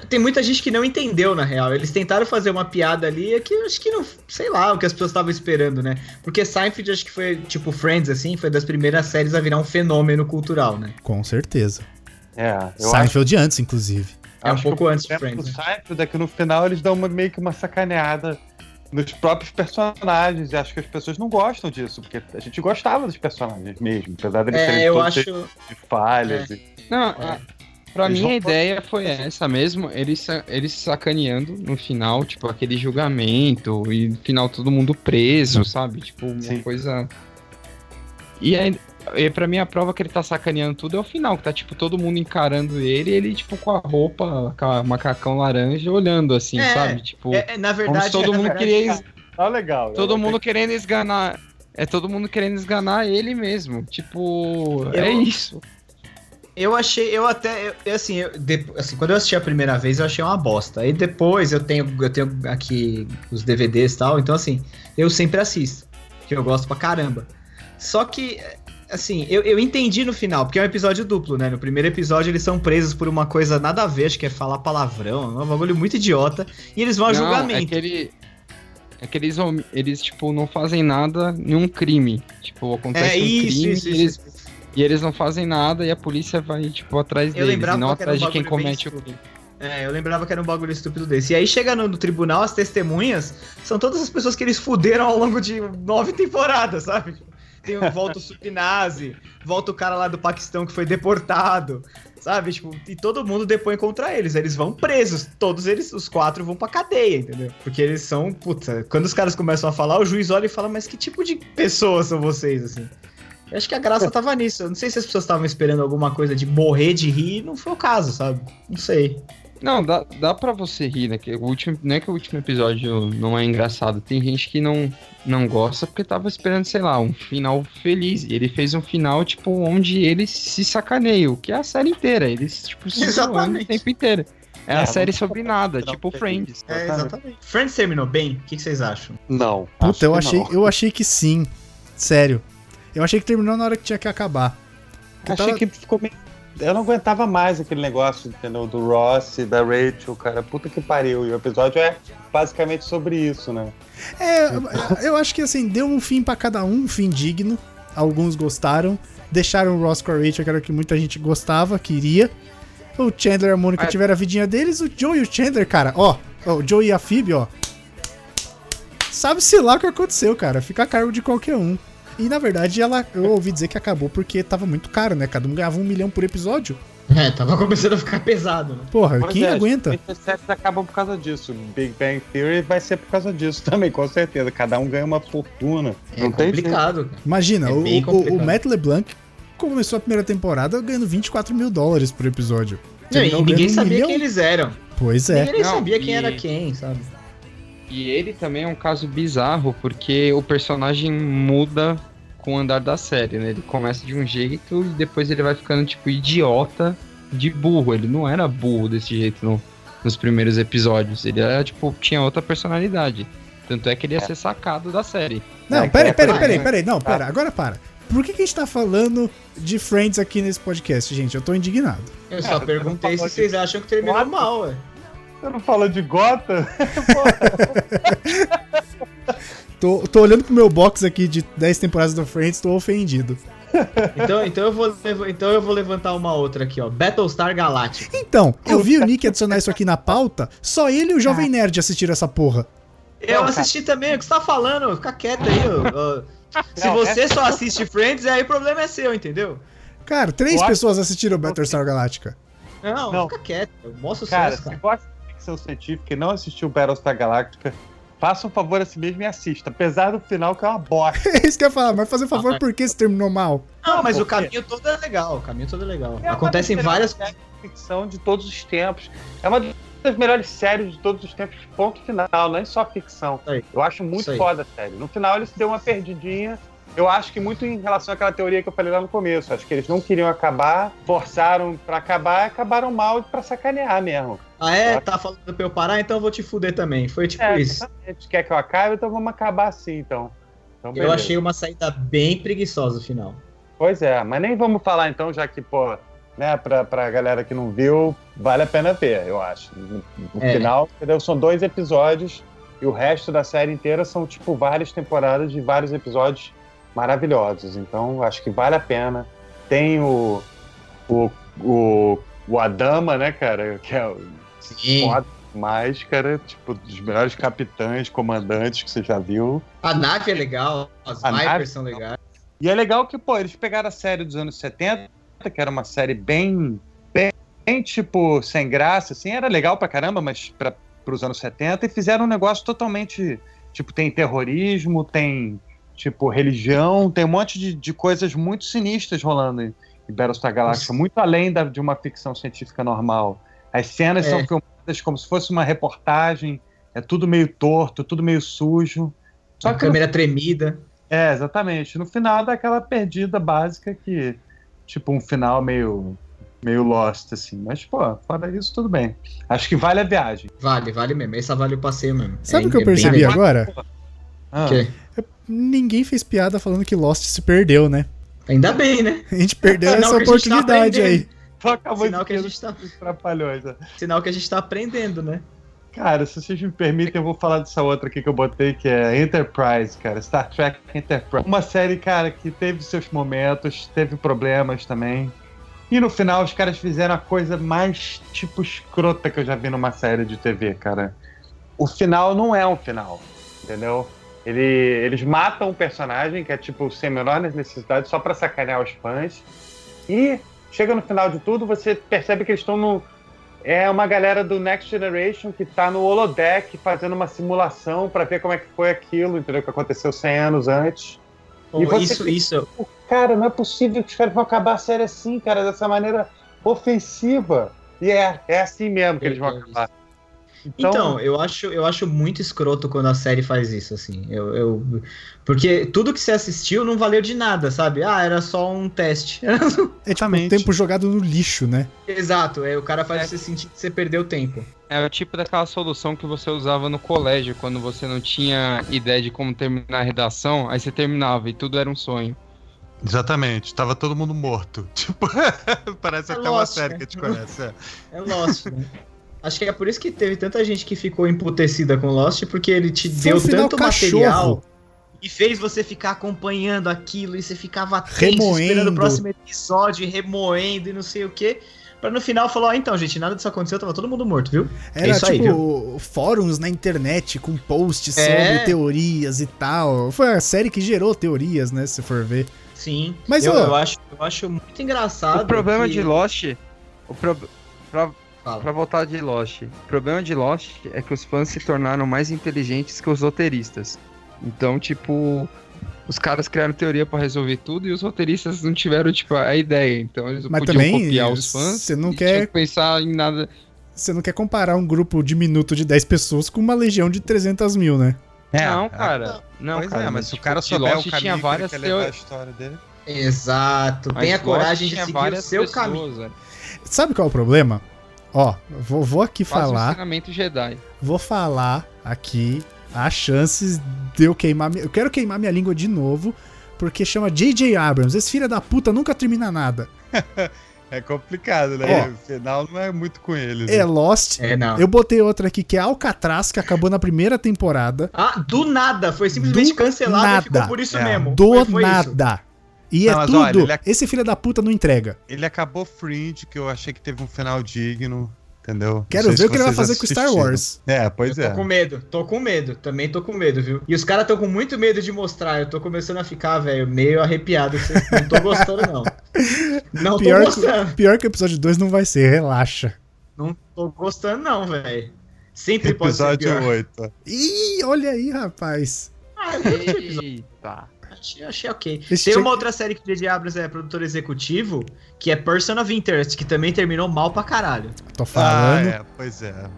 Speaker 2: Tem muita gente que não entendeu, na real. Eles tentaram fazer uma piada ali, é que eu acho que não. Sei lá, o que as pessoas estavam esperando, né? Porque Seinfeld, acho que foi, tipo, Friends, assim, foi das primeiras séries a virar um fenômeno cultural, né?
Speaker 1: Com certeza.
Speaker 6: É, eu acho,
Speaker 1: Seinfeld antes, inclusive.
Speaker 2: É um
Speaker 6: acho
Speaker 2: pouco
Speaker 6: que o
Speaker 2: antes de
Speaker 6: problema
Speaker 2: Friends,
Speaker 6: do Seinfeld é que no final eles dão uma- meio que uma sacaneada nos próprios personagens. E acho que as pessoas não gostam disso, porque a gente gostava dos personagens mesmo, apesar deles
Speaker 2: É,
Speaker 6: terem
Speaker 2: eu acho.
Speaker 6: de falhas. e-
Speaker 4: Não,
Speaker 2: É.
Speaker 4: pra mim a ideia foi essa mesmo, eles, eles sacaneando no final, tipo, aquele julgamento, e no final todo mundo preso, sabe? Tipo, uma
Speaker 6: Sim.
Speaker 4: coisa. E aí, e pra mim a prova que ele tá sacaneando tudo é o final, que tá, tipo, todo mundo encarando ele, e ele, tipo, com a roupa, com a macacão laranja, olhando assim,
Speaker 2: É,
Speaker 4: sabe? Tipo,
Speaker 2: É, é, na
Speaker 4: como
Speaker 2: verdade.
Speaker 4: se todo
Speaker 2: na
Speaker 4: mundo
Speaker 2: verdade,
Speaker 4: queria. es-
Speaker 6: Tá legal.
Speaker 4: Todo mundo querendo esganar. É todo mundo querendo esganar ele mesmo. Tipo, é
Speaker 2: Eu-
Speaker 4: isso.
Speaker 2: Eu achei, eu até, eu- assim, eu, de- assim, quando eu assisti a primeira vez, eu achei uma bosta. Aí depois eu tenho, eu tenho aqui os DVDs e tal, então assim, eu sempre assisto, que eu gosto pra caramba. Só que, assim, eu, eu entendi no final, porque é um episódio duplo, né? No primeiro episódio eles são presos por uma coisa nada a ver, acho que é falar palavrão, é um bagulho muito idiota, e eles vão a
Speaker 4: Não,
Speaker 2: julgamento.
Speaker 4: É que, ele, é que eles, eles, tipo, não fazem nada, nenhum crime. Tipo, acontece
Speaker 2: É
Speaker 4: um
Speaker 2: isso,
Speaker 4: crime
Speaker 2: isso,
Speaker 4: e,
Speaker 2: isso,
Speaker 4: eles. E eles não fazem nada e a polícia vai, tipo, atrás
Speaker 2: Eu
Speaker 4: deles. E não
Speaker 2: era um
Speaker 4: atrás de quem comete o crime.
Speaker 2: É, eu lembrava que era um bagulho estúpido desse. E aí chega no, no tribunal, as testemunhas são todas as pessoas que eles fuderam ao longo de nove temporadas, sabe? Tem volta o Supinase, volta o cara lá do Paquistão que foi deportado, sabe? Tipo, e todo mundo depõe contra eles. Eles vão presos. Todos eles, os quatro, vão pra cadeia, entendeu? Porque eles são, puta, quando os caras começam a falar, o juiz olha e fala, mas que tipo de pessoas são vocês, assim? Eu acho que a graça tava nisso. Eu não sei se as pessoas estavam esperando alguma coisa de morrer de rir, não foi o caso, sabe? Não sei.
Speaker 4: Não, dá, dá pra você rir, né? Que o último, não é que o último episódio não é engraçado. Tem gente que não, não gosta porque tava esperando, sei lá, um final feliz. E ele fez um final, tipo, onde eles se sacaneiam, que é a série inteira. Eles, tipo, se o tempo inteiro. É,
Speaker 6: É,
Speaker 4: a série sobre nada, tipo Friends.
Speaker 2: É, exatamente. Friends terminou bem? O que, que vocês acham?
Speaker 6: Não. acho
Speaker 1: Puta, eu
Speaker 6: que
Speaker 1: achei,
Speaker 6: não.
Speaker 1: eu achei que sim. Sério. Eu achei que terminou na hora que tinha que acabar. Eu
Speaker 6: Achei
Speaker 1: tava-
Speaker 6: que ficou meio. Eu não aguentava mais aquele negócio, entendeu? Do Ross e da Rachel, cara. Puta que pariu. E o episódio é basicamente sobre isso, né?
Speaker 1: É, eu acho que assim, deu um fim pra cada um, um fim digno. Alguns gostaram. Deixaram o Ross com a Rachel, que era o que muita gente gostava, queria. O Chandler e a Mônica
Speaker 4: Ah,
Speaker 1: tiveram a vidinha deles. O Joe e o Chandler, cara, ó. ó, O Joe e a Phoebe, ó. Sabe-se lá o que aconteceu, cara. Fica a cargo de qualquer um. E na verdade, ela, eu ouvi dizer que acabou porque tava muito caro, né? Cada um ganhava um milhão por episódio.
Speaker 2: É, tava começando a ficar pesado, né?
Speaker 1: Porra,
Speaker 6: Pois
Speaker 1: quem
Speaker 6: é,
Speaker 1: aguenta?
Speaker 6: Séries acabam por causa disso. Big Bang Theory vai ser por causa disso também, com certeza. Cada um ganha uma fortuna.
Speaker 2: É
Speaker 6: não tem
Speaker 2: complicado. cara.
Speaker 1: Imagina,
Speaker 2: É
Speaker 1: o, o-. Matt LeBlanc começou a primeira temporada ganhando 24 mil dólares por episódio.
Speaker 2: Não, e ninguém
Speaker 1: um
Speaker 2: sabia
Speaker 1: milhão.
Speaker 2: quem eles eram.
Speaker 1: Pois é.
Speaker 2: Ninguém nem
Speaker 4: Não,
Speaker 2: sabia quem
Speaker 4: e-
Speaker 2: era quem, sabe?
Speaker 4: E ele também é um caso bizarro, porque o personagem muda com o andar da série, né? Ele começa de um jeito e depois ele vai ficando, tipo, idiota de burro. Ele não era burro desse jeito no- nos primeiros episódios. Ele era, tipo, tinha outra personalidade. Tanto é que ele ia ser sacado da série.
Speaker 1: Não,
Speaker 6: É,
Speaker 1: peraí,
Speaker 6: é,
Speaker 1: peraí,
Speaker 2: é,
Speaker 1: peraí,
Speaker 2: é.
Speaker 1: peraí. Não, pera, agora para. Por que, que a gente tá falando de Friends aqui nesse podcast, gente? Eu tô indignado.
Speaker 2: Eu só
Speaker 6: É,
Speaker 2: perguntei se vocês acham que terminou mal, ué.
Speaker 6: Você não fala de Gota? <laughs>
Speaker 1: Tô, tô olhando pro meu box aqui de 10 temporadas do Friends, tô ofendido.
Speaker 2: Então, então, eu vou, então eu vou levantar uma outra aqui, ó. Battlestar Galactica.
Speaker 1: Então, eu vi o Nick adicionar isso aqui na pauta, só ele e o Jovem Nerd assistiram essa porra.
Speaker 2: Eu assisti também, o que você tá falando? Fica quieto aí, ó. Se você só assiste Friends, aí o problema é seu, entendeu?
Speaker 1: Cara, três
Speaker 6: acho-
Speaker 1: pessoas assistiram Battlestar Galactica.
Speaker 2: Não,
Speaker 6: Não.
Speaker 2: fica quieto. Mostra o
Speaker 6: Cara,
Speaker 2: sucesso,
Speaker 6: se
Speaker 2: cara.
Speaker 6: gosta ficção científica e não assistiu Battlestar Galactica,
Speaker 3: faça um favor a si mesmo e assista. Apesar do final que é uma bosta. <laughs>
Speaker 1: É isso que eu ia falar, mas fazer favor,
Speaker 4: Ah,
Speaker 1: por que se terminou mal?
Speaker 2: Não, mas o caminho todo é legal. O caminho todo é legal.
Speaker 3: É
Speaker 2: Acontecem várias
Speaker 3: de ficção de todos os tempos. É uma das melhores séries de todos os tempos, ponto final, não é só ficção.
Speaker 2: Aí.
Speaker 3: Eu acho muito foda a série. No final eles deu uma perdidinha. Eu acho que muito em relação àquela teoria que eu falei lá no começo. Acho que eles não queriam acabar, forçaram pra acabar, acabaram mal pra sacanear mesmo.
Speaker 2: Ah, é? Tá falando pra eu parar, então eu vou te fuder também. Foi tipo
Speaker 3: É,
Speaker 2: isso.
Speaker 3: exatamente. Quer que eu acabe, então vamos acabar assim, então. Então,
Speaker 2: Eu achei uma saída bem preguiçosa no final.
Speaker 3: Pois é, mas nem vamos falar então, já que, pô, né, pra, pra galera que não viu, vale a pena ver, eu acho. No, no
Speaker 2: É.
Speaker 3: final, entendeu? São dois episódios e o resto da série inteira são, tipo, várias temporadas de vários episódios maravilhosos. Então, acho que vale a pena. Tem o. o, o, o Adama, né, cara? Que é o
Speaker 2: Sim.
Speaker 3: foda demais, cara. Tipo, dos melhores capitães, comandantes que você já viu.
Speaker 2: A nave é legal, as
Speaker 3: A nave-
Speaker 2: Vipers são legais.
Speaker 3: E é legal que, pô, eles pegaram a série dos anos 70, que era uma série bem, bem, bem, tipo, sem graça, assim, era legal pra caramba, mas para os anos 70, e fizeram um negócio totalmente, tipo, tem terrorismo, tem, tipo, religião, tem um monte de, de coisas muito sinistras rolando em, em Battlestar Galactica, muito além da, de uma ficção científica normal. As cenas
Speaker 2: É.
Speaker 3: são filmadas como se fosse uma reportagem, é tudo meio torto, tudo meio sujo. Só
Speaker 2: a
Speaker 3: que no
Speaker 2: câmera tremida.
Speaker 3: é, exatamente. No final dá aquela perdida básica que, tipo, um final meio, meio lost, assim. Mas, pô, fora isso, tudo bem. Acho que vale a viagem.
Speaker 2: Vale, vale mesmo. Essa vale o passeio mesmo.
Speaker 1: Sabe
Speaker 2: É-
Speaker 1: o que eu
Speaker 2: é
Speaker 1: percebi agora?
Speaker 3: Ah,
Speaker 2: O quê?
Speaker 1: Ninguém fez piada falando que Lost se perdeu, né?
Speaker 2: Ainda bem, né?
Speaker 1: A gente perdeu <laughs> essa
Speaker 2: tá
Speaker 1: oportunidade aí.
Speaker 3: Só acabou
Speaker 2: Sinal que a gente tá,
Speaker 3: trapalhões. né?
Speaker 2: sinal que a gente tá aprendendo, né?
Speaker 3: Cara, se vocês me permitem, eu vou falar dessa outra aqui que eu botei, que é Enterprise, cara. Star Trek Enterprise. Uma série, cara, que teve seus momentos, teve problemas também. E no final, os caras fizeram a coisa mais, tipo, escrota que eu já vi numa série de TV, cara. O final não é um final, entendeu? Ele- eles matam um personagem que é, tipo, sem menor necessidade, só pra sacanear os fãs. E chega no final de tudo, você percebe que eles estão no, é uma galera do Next Generation que tá no holodeck fazendo uma simulação pra ver como é que foi aquilo, entendeu? Que aconteceu 100 anos antes. E você
Speaker 2: isso, isso.
Speaker 3: Pô, Cara, não é possível que os caras vão acabar a série assim, cara, dessa maneira ofensiva. E é, é assim mesmo que eles vão acabar.
Speaker 2: Então, eu acho, eu acho muito escroto quando a série faz isso, assim. Eu, eu- porque tudo que você assistiu não valeu de nada, sabe? Ah, era só um teste. <laughs>
Speaker 1: É tipo um
Speaker 7: Exatamente.
Speaker 1: tempo jogado no lixo, né?
Speaker 2: Exato, é, o cara faz
Speaker 4: É.
Speaker 2: você sentir que você perdeu tempo.
Speaker 4: É o tipo daquela solução que você usava no colégio, quando você não tinha ideia de como terminar a redação, aí você terminava e tudo era um sonho.
Speaker 7: Exatamente, tava todo mundo morto. <laughs> Tipo, <laughs> parece
Speaker 2: É
Speaker 7: até uma
Speaker 2: Lost,
Speaker 7: série
Speaker 2: né?
Speaker 7: que a gente conhece. é.
Speaker 2: É Lost, né? Acho que é por isso que teve tanta gente que ficou emputecida com Lost, porque ele te
Speaker 1: Foi
Speaker 2: deu
Speaker 1: um
Speaker 2: tanto
Speaker 1: cachorro.
Speaker 2: material e fez você ficar acompanhando aquilo e você ficava tenso,
Speaker 1: Remoendo.
Speaker 2: esperando o próximo episódio, remoendo e não sei o quê. Pra no final falar, ó, então, gente, nada disso aconteceu, tava todo mundo morto, viu?
Speaker 1: Era
Speaker 2: É isso aí,
Speaker 1: tipo fóruns na internet com posts
Speaker 2: É.
Speaker 1: sobre teorias e tal. Foi a série que gerou teorias, né? Se for ver.
Speaker 2: Sim.
Speaker 1: Mas,
Speaker 2: eu,
Speaker 1: ó-
Speaker 2: eu acho, eu acho muito engraçado.
Speaker 4: o problema
Speaker 2: que-
Speaker 4: de Lost. O pro... pra,
Speaker 2: Fala.
Speaker 4: pra voltar de Lost. O problema de Lost é que os fãs se tornaram mais inteligentes que os roteiristas. Então, tipo. Os caras criaram teoria pra resolver tudo e os roteiristas não tiveram, tipo, a ideia. Então eles não
Speaker 1: Mas
Speaker 4: podiam
Speaker 1: também,
Speaker 4: copiar os fãs.
Speaker 1: você não
Speaker 4: e
Speaker 1: quer-
Speaker 4: que pensar em nada.
Speaker 1: Você não quer comparar um grupo diminuto de 10 pessoas com uma legião de 300 mil, né?
Speaker 4: não, cara. Não,
Speaker 7: pois
Speaker 4: cara.
Speaker 7: é, mas se o
Speaker 4: tipo,
Speaker 7: cara
Speaker 4: de
Speaker 7: souber
Speaker 4: Lost
Speaker 7: o caminho
Speaker 4: tinha
Speaker 7: que
Speaker 4: várias
Speaker 7: quer levar a
Speaker 4: teorias.
Speaker 7: história dele.
Speaker 2: Exato.
Speaker 4: Mas
Speaker 2: Tenha
Speaker 4: Lost
Speaker 2: coragem de seguir o seu
Speaker 4: pessoas,
Speaker 2: caminho.
Speaker 4: velho.
Speaker 1: Sabe qual é o problema? Ó, vou, vou aqui
Speaker 4: Faz um
Speaker 1: falar.
Speaker 4: ensinamento Jedi.
Speaker 1: Vou falar aqui as chances de eu queimar. Eu quero queimar minha língua de novo, porque chama J.J. Abrams. Esse filho da puta nunca termina nada. <laughs>
Speaker 7: É complicado, né?
Speaker 1: Ó.
Speaker 7: O final não é muito com eles.
Speaker 1: É
Speaker 7: né?
Speaker 1: Lost.
Speaker 2: É, não.
Speaker 1: Eu botei outra aqui que é Alcatraz, que acabou na primeira temporada.
Speaker 2: Ah, do nada. Foi simplesmente
Speaker 1: Do
Speaker 2: cancelado
Speaker 1: nada.
Speaker 2: e ficou por isso
Speaker 7: É.
Speaker 2: mesmo.
Speaker 1: Do
Speaker 2: Foi- foi isso.
Speaker 1: E
Speaker 7: Não,
Speaker 1: é
Speaker 7: mas
Speaker 1: tudo.
Speaker 7: olha, ele
Speaker 1: Esse filho da puta não entrega.
Speaker 7: Ele acabou Fringe, que eu achei que teve um final digno, entendeu?
Speaker 1: Quero ver o que ele vai fazer com Star
Speaker 7: assistiram.
Speaker 1: Wars.
Speaker 7: É, pois
Speaker 2: eu
Speaker 7: é.
Speaker 2: tô com medo, tô com medo, também tô com medo, viu? E os caras tão com muito medo de mostrar, eu tô começando a ficar, velho, meio arrepiado. Não tô gostando, não. <laughs> Não
Speaker 1: Pior
Speaker 2: tô gostando.
Speaker 1: que, pior que o episódio 2 não vai ser, relaxa.
Speaker 2: Não tô gostando, não, velho. Sempre pode ser
Speaker 3: Episódio
Speaker 2: pior.
Speaker 3: 8.
Speaker 1: Ih, olha aí, rapaz.
Speaker 2: Ah, episódio.
Speaker 4: Eita.
Speaker 2: Achei, achei ok.
Speaker 1: Esse
Speaker 2: Tem uma outra série que o J.J. Abrams é produtor executivo, que é Person of Interest, que também terminou mal pra caralho.
Speaker 1: Tô
Speaker 3: Ah,
Speaker 1: falando.
Speaker 3: é, pois é.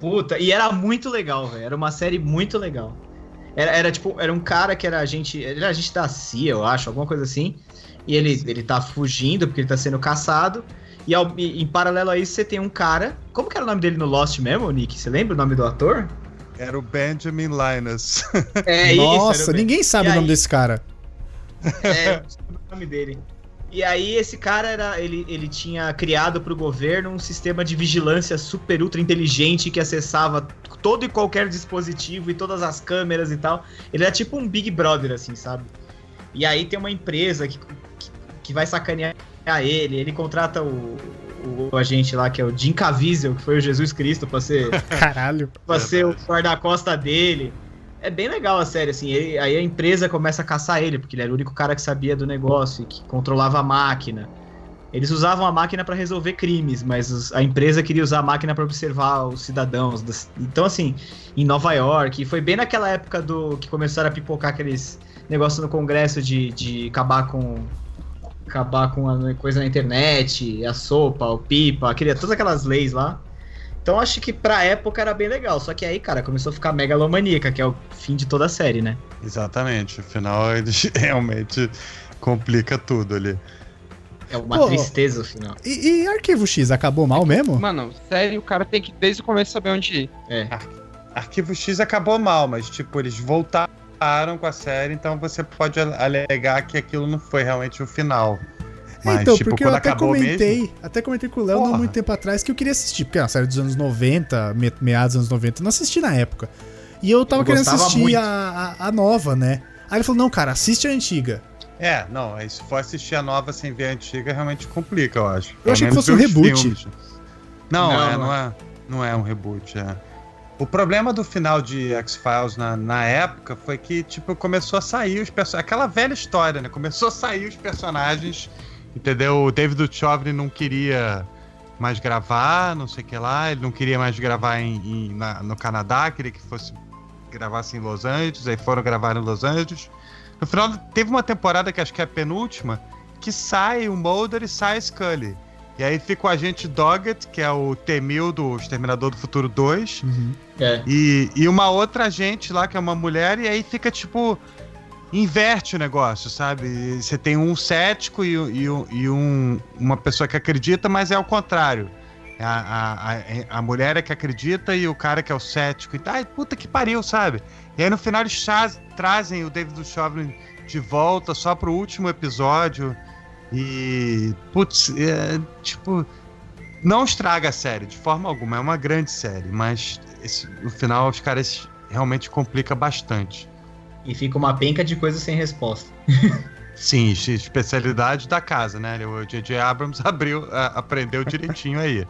Speaker 2: Puta, e era muito legal, velho. Era uma série muito legal. Era, era tipo, era um cara que era agente. Ele era agente da CIA, eu acho, alguma coisa assim. E ele, ele tá fugindo porque ele tá sendo caçado. E, ao- e em paralelo a isso, você tem um cara. Como que era o nome dele no Lost mesmo, Nick? Você lembra o nome do ator?
Speaker 3: Era o Benjamin Linus.
Speaker 2: É <laughs>
Speaker 1: Nossa,
Speaker 2: era o-
Speaker 1: ninguém sabe
Speaker 2: E
Speaker 1: o nome
Speaker 2: aí?
Speaker 1: desse cara.
Speaker 2: É, <laughs> eu não sei o nome dele. E aí esse cara era, ele, ele tinha criado pro governo um sistema de vigilância super ultra inteligente que acessava todo e qualquer dispositivo e todas as câmeras e tal. Ele era tipo um Big Brother assim, sabe? E aí tem uma empresa que, que, que vai sacanear ele, ele contrata o, o, agente lá que é o Jim Caviezel, que foi o Jesus Cristo pra ser <laughs>
Speaker 1: Caralho.
Speaker 2: pra ser o guarda-costa dele. É bem legal a série, assim. ele- aí a empresa começa a caçar ele, porque ele era o único cara que sabia do negócio e que controlava a máquina. Eles usavam a máquina pra resolver crimes, mas a empresa queria usar a máquina pra observar os cidadãos. das- Então, assim, em Nova York, foi bem naquela época do que começaram a pipocar aqueles negócios no Congresso de, de acabar com acabar com a coisa na internet, a sopa, o pipa, aquele, todas aquelas leis lá. Então acho que pra época era bem legal. Só que aí, cara, começou a ficar megalomaníaca, que é o fim de toda a série, né?
Speaker 3: Exatamente. Afinal, <laughs> eles realmente complica tudo ali.
Speaker 2: É uma
Speaker 1: Pô.
Speaker 2: tristeza o final.
Speaker 1: E, e Arquivo X, acabou mal mesmo?
Speaker 4: Mano, sério, o cara tem que desde o começo saber onde ir.
Speaker 2: É.
Speaker 3: Arquivo X acabou mal, mas tipo, eles voltaram com a série, então você pode alegar que aquilo não foi realmente o final. Mas,
Speaker 1: então,
Speaker 3: tipo,
Speaker 1: porque eu até
Speaker 3: acabou
Speaker 1: comentei,
Speaker 3: mesmo.
Speaker 1: até comentei com o Léo não muito tempo atrás que eu queria assistir, porque é uma série dos anos 90, me- meados dos anos 90, eu não assisti na época. E eu tava
Speaker 2: Eu
Speaker 1: querendo assistir a, a, a nova, né? Aí ele falou: não, cara, assiste a antiga.
Speaker 3: É, não, aí se for assistir a nova sem ver a antiga, realmente complica, eu acho.
Speaker 1: Eu achei que fosse um reboot.
Speaker 3: filmes. Não,
Speaker 2: Não,
Speaker 3: é,
Speaker 2: não
Speaker 3: não é, não é um reboot, é. O problema do final de X-Files na, na época foi que, tipo, começou a sair os personagens. Aquela velha história, né? Começou a sair os personagens, entendeu? O David Duchovny não queria mais gravar, não sei o que lá. Ele não queria mais gravar em, em- na- no Canadá, queria que fosse gravasse em Los Angeles. Aí foram gravar em Los Angeles. No final, teve uma temporada que acho que é a penúltima, que sai o Mulder e sai Scully. E aí fica o agente Doggett, que é o T-1000 do Exterminador do Futuro 2,
Speaker 2: É.
Speaker 3: e, e uma outra agente lá, que é uma mulher, e aí fica tipo. Inverte o negócio, sabe? Você tem um cético e, e e um, uma pessoa que acredita, mas é o contrário. A, a, a, a mulher é que acredita e o cara que é o cético. E, ai, puta que pariu, sabe? E aí no final eles trazem o David Duchovny de volta só pro último episódio. E. Putz, é, tipo. Não estraga a série, de forma alguma. É uma grande série, mas esse- no final os caras realmente complica bastante.
Speaker 2: E fica uma penca de coisa sem resposta. <laughs>
Speaker 3: Sim, es- especialidade da casa, né? O J.J. Abrams <laughs> abriu, a- aprendeu direitinho aí.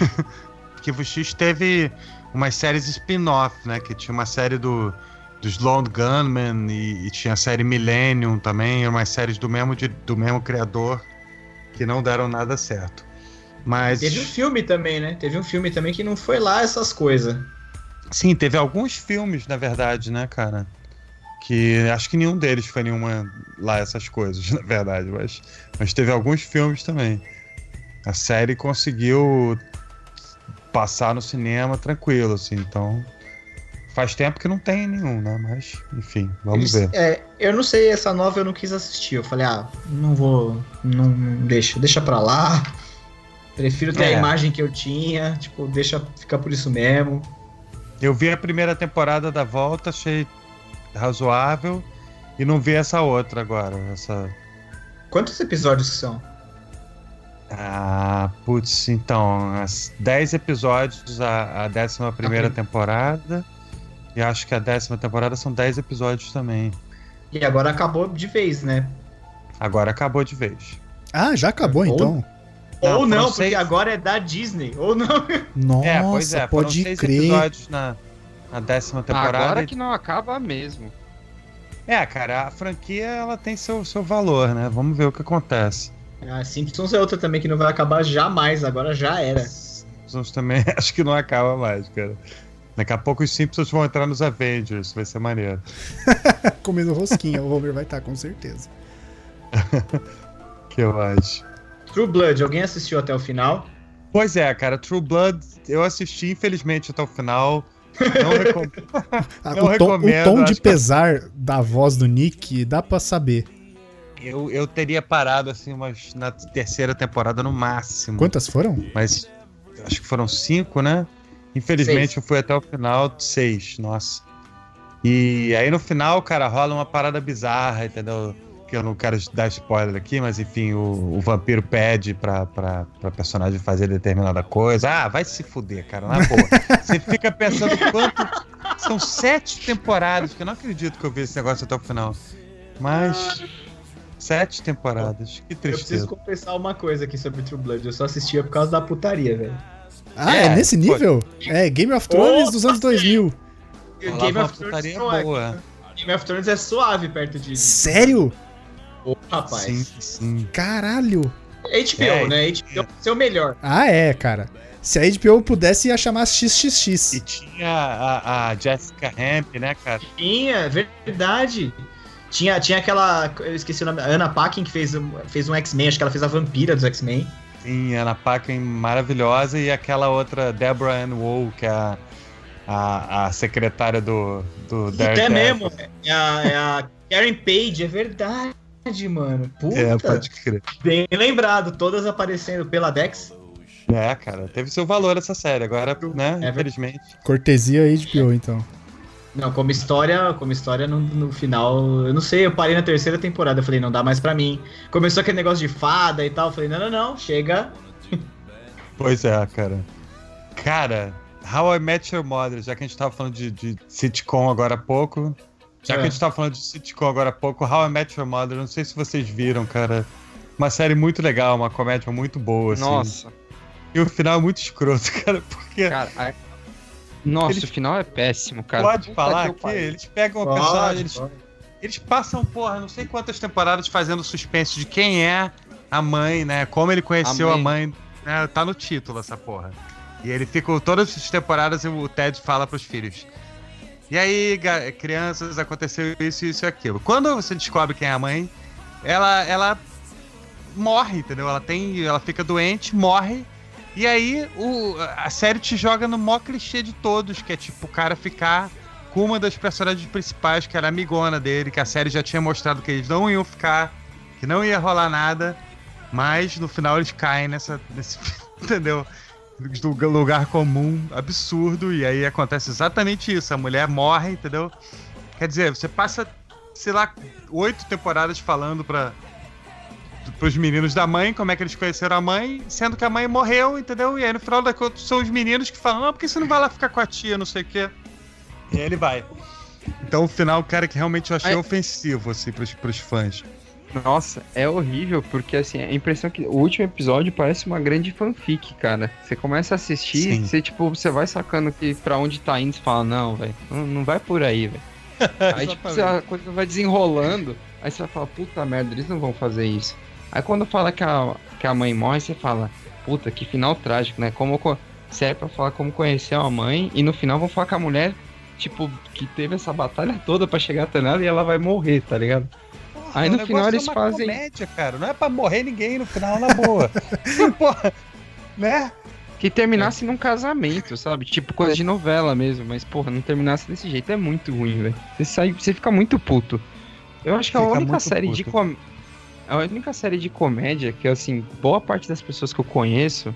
Speaker 3: <laughs> Arquivo X teve umas séries spin-off, né? Que tinha uma série do, dos Lone Gunman e, e tinha a série Millennium também, umas séries do mesmo, di- do mesmo criador que não deram nada certo. Mas
Speaker 2: Teve um filme também, né? Teve um filme também que não foi lá essas coisas.
Speaker 3: sim, teve alguns filmes, na verdade, né, cara? Que acho que nenhum deles foi nenhuma lá essas coisas, <laughs> na verdade, mas, mas teve alguns filmes também. A série conseguiu passar no cinema tranquilo, assim, então faz tempo que não tem nenhum, né? Mas, enfim, vamos
Speaker 2: Eles-
Speaker 3: ver.
Speaker 2: É, eu não sei, essa nova eu não quis assistir. Eu falei, ah, não vou. Não, não deixa, deixa pra lá. Prefiro ter
Speaker 3: É.
Speaker 2: a imagem que eu tinha. Tipo, deixa ficar por isso mesmo.
Speaker 3: Eu vi a primeira temporada da volta, achei razoável e não vi essa outra agora, essa
Speaker 2: Quantos episódios que são?
Speaker 3: Ah, putz, então, as 10 episódios a, a 11 primeira
Speaker 2: Ok.
Speaker 3: temporada. E acho que a décima temporada são 10 episódios também.
Speaker 2: E agora acabou de vez, né?
Speaker 3: Agora acabou de vez.
Speaker 1: Ah, já acabou
Speaker 2: Ou-
Speaker 1: então.
Speaker 3: Não,
Speaker 2: Ou não,
Speaker 3: foram
Speaker 2: porque
Speaker 3: seis-
Speaker 2: agora é da Disney. Ou não. <laughs>
Speaker 1: Nossa,
Speaker 3: é, pois é,
Speaker 1: pode
Speaker 3: seis
Speaker 1: crer.
Speaker 3: episódios na, na décima temporada.
Speaker 4: Agora
Speaker 3: e-
Speaker 4: que não acaba mesmo.
Speaker 3: É, cara, a franquia ela tem seu, seu valor, né? Vamos ver o que acontece.
Speaker 2: Ah, Simpsons é outra também que não vai acabar jamais. Agora já era.
Speaker 3: Simpsons também <laughs> acho que não acaba mais, cara. Daqui a pouco os Simpsons vão entrar nos Avengers, vai ser maneiro. <laughs>
Speaker 1: Comendo rosquinha, o Homer vai estar, com certeza. <laughs>
Speaker 3: que eu acho.
Speaker 2: True Blood, alguém assistiu até o final?
Speaker 3: Pois é, cara, True Blood eu assisti, infelizmente, até o final. Não, <laughs> recom...
Speaker 1: Ah,
Speaker 3: não
Speaker 1: o tom, o
Speaker 3: recomendo.
Speaker 1: tom de
Speaker 3: que-
Speaker 1: pesar da voz do Nick dá pra saber.
Speaker 3: eu, eu teria parado assim umas, na terceira temporada no máximo.
Speaker 1: Quantas foram?
Speaker 3: Mas acho que foram cinco, né? Infelizmente
Speaker 2: Seis.
Speaker 3: eu fui até o final, seis, nossa. E aí no final, cara, rola uma parada bizarra, entendeu? Que eu não quero dar spoiler aqui, mas enfim, o, o vampiro pede pra, pra, pra personagem fazer determinada coisa. Ah, vai se fuder, cara, na boa. <laughs> Você fica pensando quanto. São sete temporadas, que eu não acredito que eu vi esse negócio até o final. Mas. Sete temporadas, que
Speaker 2: Eu preciso
Speaker 3: tristeza.
Speaker 2: confessar uma coisa aqui sobre True Blood. Eu só assistia por causa da putaria, velho.
Speaker 1: Ah, é,
Speaker 3: É,
Speaker 1: nesse nível? É, Game of Thrones dos anos 2000.
Speaker 3: Rolava
Speaker 2: Game
Speaker 3: uma
Speaker 2: of, Thrones é-
Speaker 3: boa.
Speaker 2: Game of Thrones é suave perto de.
Speaker 1: Sério?
Speaker 2: Ô, rapaz.
Speaker 3: Sim, sim.
Speaker 1: Caralho.
Speaker 2: HBO,
Speaker 3: É,
Speaker 2: né? HBO é o seu melhor.
Speaker 1: Ah, é, cara. Se a HBO pudesse, ia chamar
Speaker 3: E
Speaker 1: XXX.
Speaker 3: tinha a, a Jessica Hamp, né, cara?
Speaker 2: Tinha, verdade. Tinha, tinha aquela. Eu esqueci o nome. a Anna Paquin que fez um, fez um X-Men. Acho que ela fez a vampira dos X-Men.
Speaker 3: A Ana Paquin maravilhosa e aquela outra Deborah Ann Wool, que é a, a, a secretária do, do
Speaker 2: é
Speaker 3: Daredevil.
Speaker 2: mesmo. É a, é a Karen Page, é verdade, mano. Puta.
Speaker 3: É, pode crer.
Speaker 2: Bem lembrado. Todas aparecendo pela Dex.
Speaker 3: É, cara, teve seu valor essa série. Agora, né,
Speaker 2: verdade.
Speaker 3: infelizmente.
Speaker 1: Cortesia HBO, então.
Speaker 2: Não, como história, como história no, no final, eu não sei, eu parei na terceira temporada, eu falei, não dá mais pra mim. Começou aquele negócio de fada e tal, eu falei, não, não, não, chega.
Speaker 3: Pois é, cara. Cara, How I Met Your Mother, já que a gente tava falando de, de sitcom agora há pouco. Já
Speaker 2: É.
Speaker 3: que a gente tava falando de sitcom agora há pouco, How I Met Your Mother, não sei se vocês viram, cara. Uma série muito legal, uma comédia muito boa, assim.
Speaker 4: Nossa,
Speaker 3: E o final é muito escroto, <laughs> cara, porque
Speaker 4: cara. a- Nossa,
Speaker 3: Eles-
Speaker 4: o final é péssimo, cara.
Speaker 3: pode falar
Speaker 4: que
Speaker 3: eles pegam o personagem, eles, eles passam, porra, não sei quantas temporadas fazendo suspense de quem é a mãe, né? Como ele conheceu
Speaker 4: A
Speaker 3: a
Speaker 4: mãe.
Speaker 3: mãe, né? Tá no título essa porra. E ele fica todas as temporadas e o Ted fala pros filhos. E aí, crianças, aconteceu isso, isso e aquilo. Quando você descobre quem é a mãe, ela, ela morre, entendeu? Ela tem, ela fica doente, morre. E aí o, a série te joga no maior clichê de todos, que é tipo o cara ficar com uma das personagens principais, que era amigona dele, que a série já tinha mostrado que eles não iam ficar, que não ia rolar nada, mas no final eles caem nessa, nesse, <laughs> entendeu? Do lugar comum, absurdo, e aí acontece exatamente isso, a mulher morre, entendeu? Quer dizer, você passa, sei lá, oito temporadas falando pra, pros meninos da mãe, como é que eles conheceram a mãe, sendo que a mãe morreu, entendeu? E aí no final da conta são os meninos que falam, não, por que você não vai lá ficar com a tia, não sei o quê. E aí ele vai. Então o final, cara, que realmente eu achei
Speaker 4: Aí-
Speaker 3: ofensivo, assim, pros, pros fãs.
Speaker 4: Nossa, é horrível, porque assim, a impressão que o último episódio parece uma grande fanfic, cara. Você começa a assistir,
Speaker 3: Sim.
Speaker 4: você tipo, você vai sacando que pra onde tá indo, você fala, não, velho, não, vai por aí, velho. <laughs> Aí tipo, a coisa vai desenrolando, aí você vai falar, puta merda, eles não vão fazer isso. Aí quando fala que a, que a mãe morre, você fala, puta, que final trágico, né? Como co- se é pra falar como conheceu a mãe, e no final vão falar que a mulher, tipo, que teve essa batalha toda pra chegar até nela e ela vai morrer, tá ligado? Aí no
Speaker 3: O
Speaker 4: final eles
Speaker 3: é uma
Speaker 4: fazem-
Speaker 3: comédia, cara. Não é pra morrer ninguém no final, na boa. <laughs> Porra, né?
Speaker 4: Que terminasse num casamento, sabe? Tipo coisa de novela mesmo, mas porra, não terminasse desse jeito é muito ruim, velho. Você sai, você fica muito puto. Eu acho que a
Speaker 3: Fica
Speaker 4: única série de
Speaker 3: puto.
Speaker 4: A única série de comédia que assim, boa parte das pessoas que eu conheço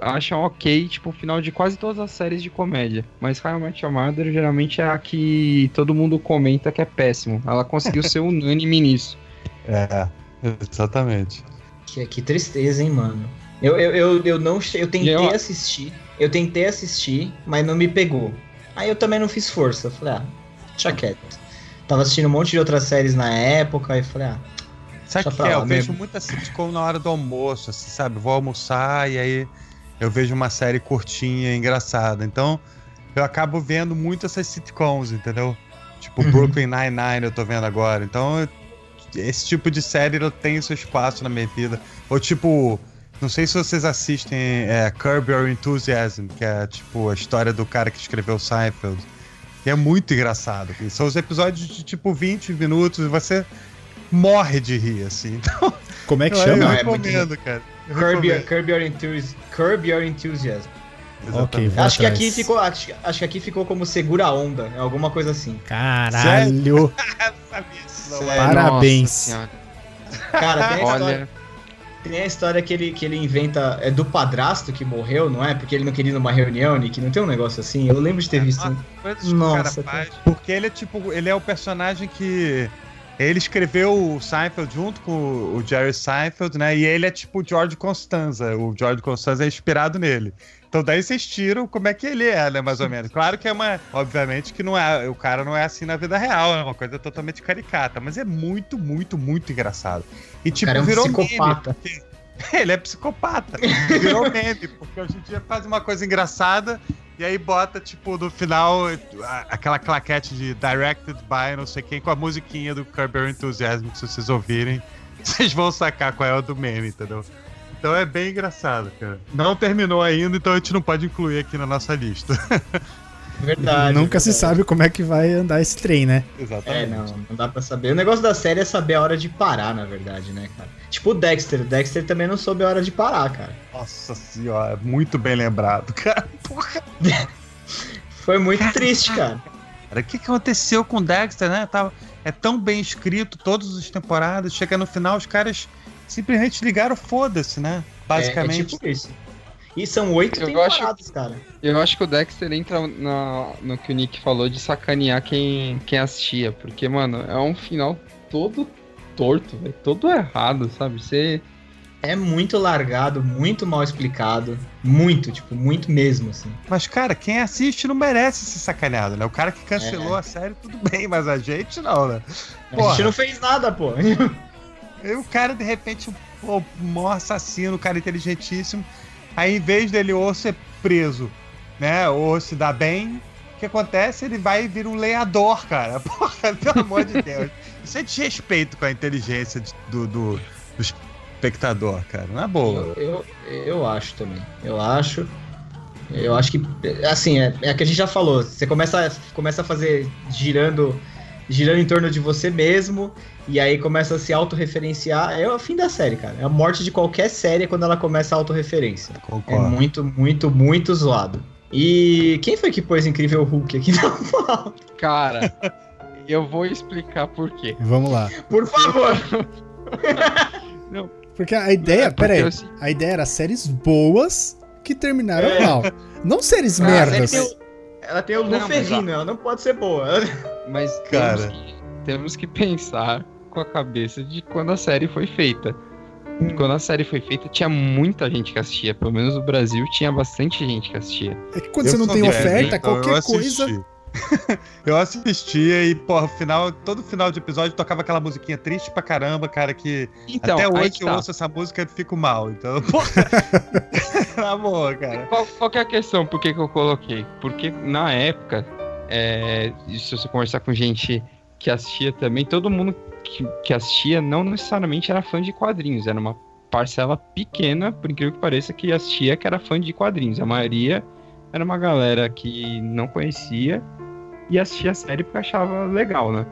Speaker 4: acham ok, tipo, o final de quase todas as séries de comédia. Mas How I Met Your Mother geralmente é a que todo mundo comenta que é péssimo. Ela conseguiu <laughs> ser unânime nisso.
Speaker 3: É, exatamente.
Speaker 2: Que, que tristeza, hein, mano. Eu, eu, eu, eu não eu tentei
Speaker 4: Eu-
Speaker 2: assistir, eu tentei assistir, mas não me pegou. Aí eu também não fiz força. Falei, ah, deixa quieto. Tava assistindo um monte de outras séries na época, aí falei, ah,
Speaker 3: Sabe o que, que é? Eu vejo
Speaker 2: mesmo.
Speaker 3: muita sitcom na hora do almoço, assim, sabe? Vou almoçar e aí eu vejo uma série curtinha, engraçada. Então, eu acabo vendo muito essas sitcoms, entendeu? Tipo,
Speaker 2: Uhum.
Speaker 3: Brooklyn Nine-Nine eu tô vendo agora. Então, esse tipo de série ela tem seu espaço na minha vida. Ou tipo, Não sei se vocês assistem é, Curb Your Enthusiasm, que é tipo a história do cara que escreveu Seinfeld. E é muito engraçado. E são os episódios de tipo 20 minutos e você morre de rir, assim. <laughs> Então,
Speaker 1: Como é que chama?
Speaker 3: eu
Speaker 2: É
Speaker 3: recomendo, cara. Eu
Speaker 2: Curb your,
Speaker 3: recomendo.
Speaker 2: curb, your enthusi- curb Your Enthusiasm.
Speaker 1: Ok, vou
Speaker 2: Acho que, aqui ficou, acho, acho que aqui ficou como Segura a Onda, é alguma coisa assim.
Speaker 1: Caralho!
Speaker 2: Sério? <laughs>
Speaker 1: Parabéns.
Speaker 4: Nossa.
Speaker 2: Cara, tem a história,
Speaker 4: Olha,
Speaker 2: tem a história que, ele, que ele inventa, é do padrasto que morreu, não é? Porque ele não queria ir numa reunião, Nick, não tem um negócio assim? Eu lembro de ter visto.
Speaker 3: Que o
Speaker 2: Nossa,
Speaker 3: cara faz. Porque ele é tipo, ele é o personagem que. Ele escreveu o Seinfeld junto com o Jerry Seinfeld, né? E ele é tipo o George Costanza. O George Costanza é inspirado nele. Então daí vocês tiram como é que ele é, né? Mais ou menos. Claro que é uma. Obviamente que não é. O cara não é assim na vida real, é uma coisa totalmente caricata. Mas é muito, muito, muito engraçado. E tipo,
Speaker 2: cara é um
Speaker 3: virou
Speaker 2: psicopata.
Speaker 3: meme. porque- <laughs> Ele é psicopata. Virou <laughs> meme, porque hoje em dia faz uma coisa engraçada e aí bota, tipo, no final, aquela claquete de Directed by não sei quem, com a musiquinha do Curb Your Enthusiasm, que se vocês ouvirem, <laughs> vocês vão sacar qual é o do meme, entendeu? Então é bem engraçado, cara. Não terminou ainda, então a gente não pode incluir aqui na nossa lista.
Speaker 2: Verdade.
Speaker 1: Nunca se
Speaker 2: verdade.
Speaker 1: sabe como é que vai andar esse trem, né?
Speaker 2: É, não, não dá pra saber. O negócio da série é saber a hora de parar, na verdade, né, cara? Tipo o Dexter. O Dexter também não soube a hora de parar, cara.
Speaker 3: Nossa senhora, muito bem lembrado, cara. <laughs> Porra,
Speaker 2: Foi muito triste, cara.
Speaker 3: cara, o que, que aconteceu com o Dexter, né? Tava, é tão bem escrito, todas as temporadas, chega no final, os caras simplesmente ligaram foda-se, né? Basicamente.
Speaker 2: É, é tipo isso. E são oito
Speaker 4: Eu
Speaker 2: temporadas, cara.
Speaker 4: eu acho que o Dexter entra na- no que o Nick falou de sacanear quem, quem assistia. Porque, mano, é um final todo torto, velho. Todo errado, sabe? Você.
Speaker 2: É muito largado, muito mal explicado. Muito, tipo, muito mesmo, assim.
Speaker 3: Mas, cara, quem assiste não merece ser sacaneado, né? O cara que cancelou
Speaker 2: É.
Speaker 3: a série, tudo bem, mas a gente não, né?
Speaker 2: A
Speaker 3: Porra.
Speaker 2: gente não fez nada, pô. <laughs>
Speaker 3: E o cara, de repente, o maior assassino, um cara inteligentíssimo. Aí, em vez dele ou ser preso, né? Ou se dar bem, o que acontece? Ele vai vira um lenhador, cara. <laughs> Porra, pelo amor de Deus. Isso é desrespeito com a inteligência do, do, do espectador, cara. Na boa.
Speaker 2: Eu, eu, eu acho também. Eu acho. Eu acho que, assim, é, é que a gente já falou. Você começa, começa a fazer girando, girando em torno de você mesmo, e aí começa a se autorreferenciar. É o fim da série, cara. É a morte de qualquer série quando ela começa a autorreferência. É muito, muito, muito zoado. E quem foi que pôs Incrível Hulk aqui na pauta?
Speaker 4: Cara, <laughs> eu vou explicar por quê.
Speaker 1: Vamos lá.
Speaker 2: Por favor! <laughs>
Speaker 1: Porque a ideia,
Speaker 4: É, porque
Speaker 1: pera aí,
Speaker 4: eu sei-
Speaker 1: a ideia era séries boas que terminaram
Speaker 2: É.
Speaker 1: mal. Não séries
Speaker 2: A
Speaker 1: merdas.
Speaker 2: série ela tem o
Speaker 4: Não, mas,
Speaker 2: Luferrino, ela não pode ser boa. <laughs>
Speaker 4: Mas
Speaker 3: Cara.
Speaker 4: temos que, temos que pensar com a cabeça de quando a série foi feita.
Speaker 2: Hum.
Speaker 4: Quando a série foi feita, tinha muita gente que assistia. Pelo menos no Brasil tinha bastante gente que assistia.
Speaker 1: É que quando
Speaker 3: Eu
Speaker 1: você não tem oferta,
Speaker 3: então
Speaker 1: qualquer coisa. <laughs>
Speaker 3: eu assistia e, porra, final, todo final de episódio tocava aquela musiquinha triste pra caramba, cara, que
Speaker 4: Então,
Speaker 3: até hoje
Speaker 4: que
Speaker 3: eu
Speaker 4: tá.
Speaker 3: ouço essa música e fico mal. Então, <laughs> porra. <laughs> Na boa, cara.
Speaker 4: Qual, qual que é a questão? Por que, que eu coloquei? Porque na época, é, se você conversar com gente que assistia também, todo mundo que, que assistia não necessariamente era fã de quadrinhos, era uma parcela pequena, por incrível que pareça, que assistia que era fã de quadrinhos. A maioria era uma galera que não conhecia e assistia a série porque achava legal, né?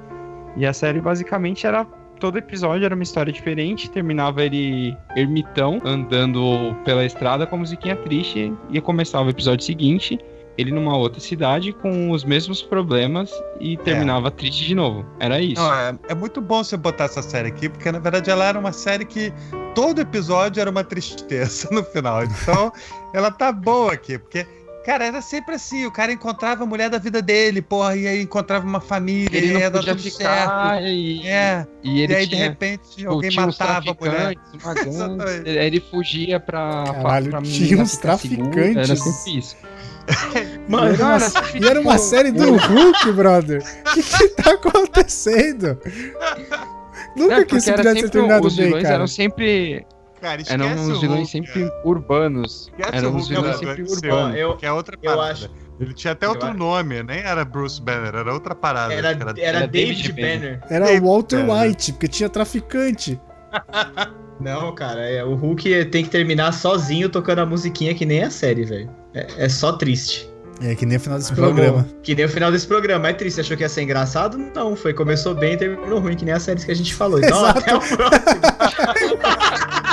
Speaker 4: E a série basicamente era. Todo episódio era uma história diferente, terminava ele ermitão, andando pela estrada com a musiquinha triste, e começava o episódio seguinte, ele numa outra cidade com os mesmos problemas e terminava triste de novo. Era isso.
Speaker 3: Não, é, é muito bom você botar essa série aqui, porque na verdade ela era uma série que todo episódio era uma tristeza <laughs> no final. Então, ela tá boa aqui, porque. Cara, era sempre assim, o cara encontrava a mulher da vida dele, porra, e aí encontrava uma família,
Speaker 4: ele
Speaker 3: e
Speaker 4: não
Speaker 3: ia dar
Speaker 4: podia
Speaker 3: tudo
Speaker 4: ficar
Speaker 3: certo.
Speaker 4: e,
Speaker 3: É,
Speaker 4: e ele
Speaker 3: e aí de
Speaker 4: tinha,
Speaker 3: repente
Speaker 4: tipo,
Speaker 3: alguém matava a mulher. <laughs>
Speaker 4: aí ele fugia pra,
Speaker 1: Caralho,
Speaker 4: pra
Speaker 1: tinha uns traficantes.
Speaker 4: Era sempre isso. <laughs>
Speaker 2: Mano,
Speaker 1: e era uma, e era uma série do Hulk, brother. O que, que tá acontecendo? <laughs> Nunca
Speaker 4: É,
Speaker 1: que isso pudesse ter terminado
Speaker 4: os
Speaker 1: bem,
Speaker 4: vilões
Speaker 1: cara.
Speaker 4: eram sempre
Speaker 3: Cara, esquece
Speaker 4: eram uns vilões
Speaker 3: Hulk,
Speaker 4: sempre
Speaker 3: cara.
Speaker 4: urbanos.
Speaker 3: Esquece
Speaker 4: Eram uns vilões sempre urbanos.
Speaker 2: eu-
Speaker 3: que é outra
Speaker 2: eu
Speaker 3: parada.
Speaker 2: acho-
Speaker 3: Ele tinha até
Speaker 2: eu
Speaker 3: outro
Speaker 2: acho-
Speaker 3: nome, nem era Bruce Banner, era outra parada.
Speaker 2: Era, era,
Speaker 4: era
Speaker 2: David,
Speaker 4: David
Speaker 2: Banner.
Speaker 1: Era
Speaker 3: Ei,
Speaker 1: o Walter
Speaker 3: cara.
Speaker 1: White, porque tinha traficante. <laughs>
Speaker 2: Não, cara, é, o Hulk tem que terminar sozinho tocando a musiquinha que nem a série, velho. É, é só triste.
Speaker 1: É que nem o final desse
Speaker 2: Vamos.
Speaker 1: programa.
Speaker 2: Que nem o final desse programa. É triste. Achou que ia ser engraçado? Não, foi. Começou bem e terminou ruim, que nem as séries que a gente falou. Então, <laughs>
Speaker 1: Exato.
Speaker 2: até o próximo. <laughs>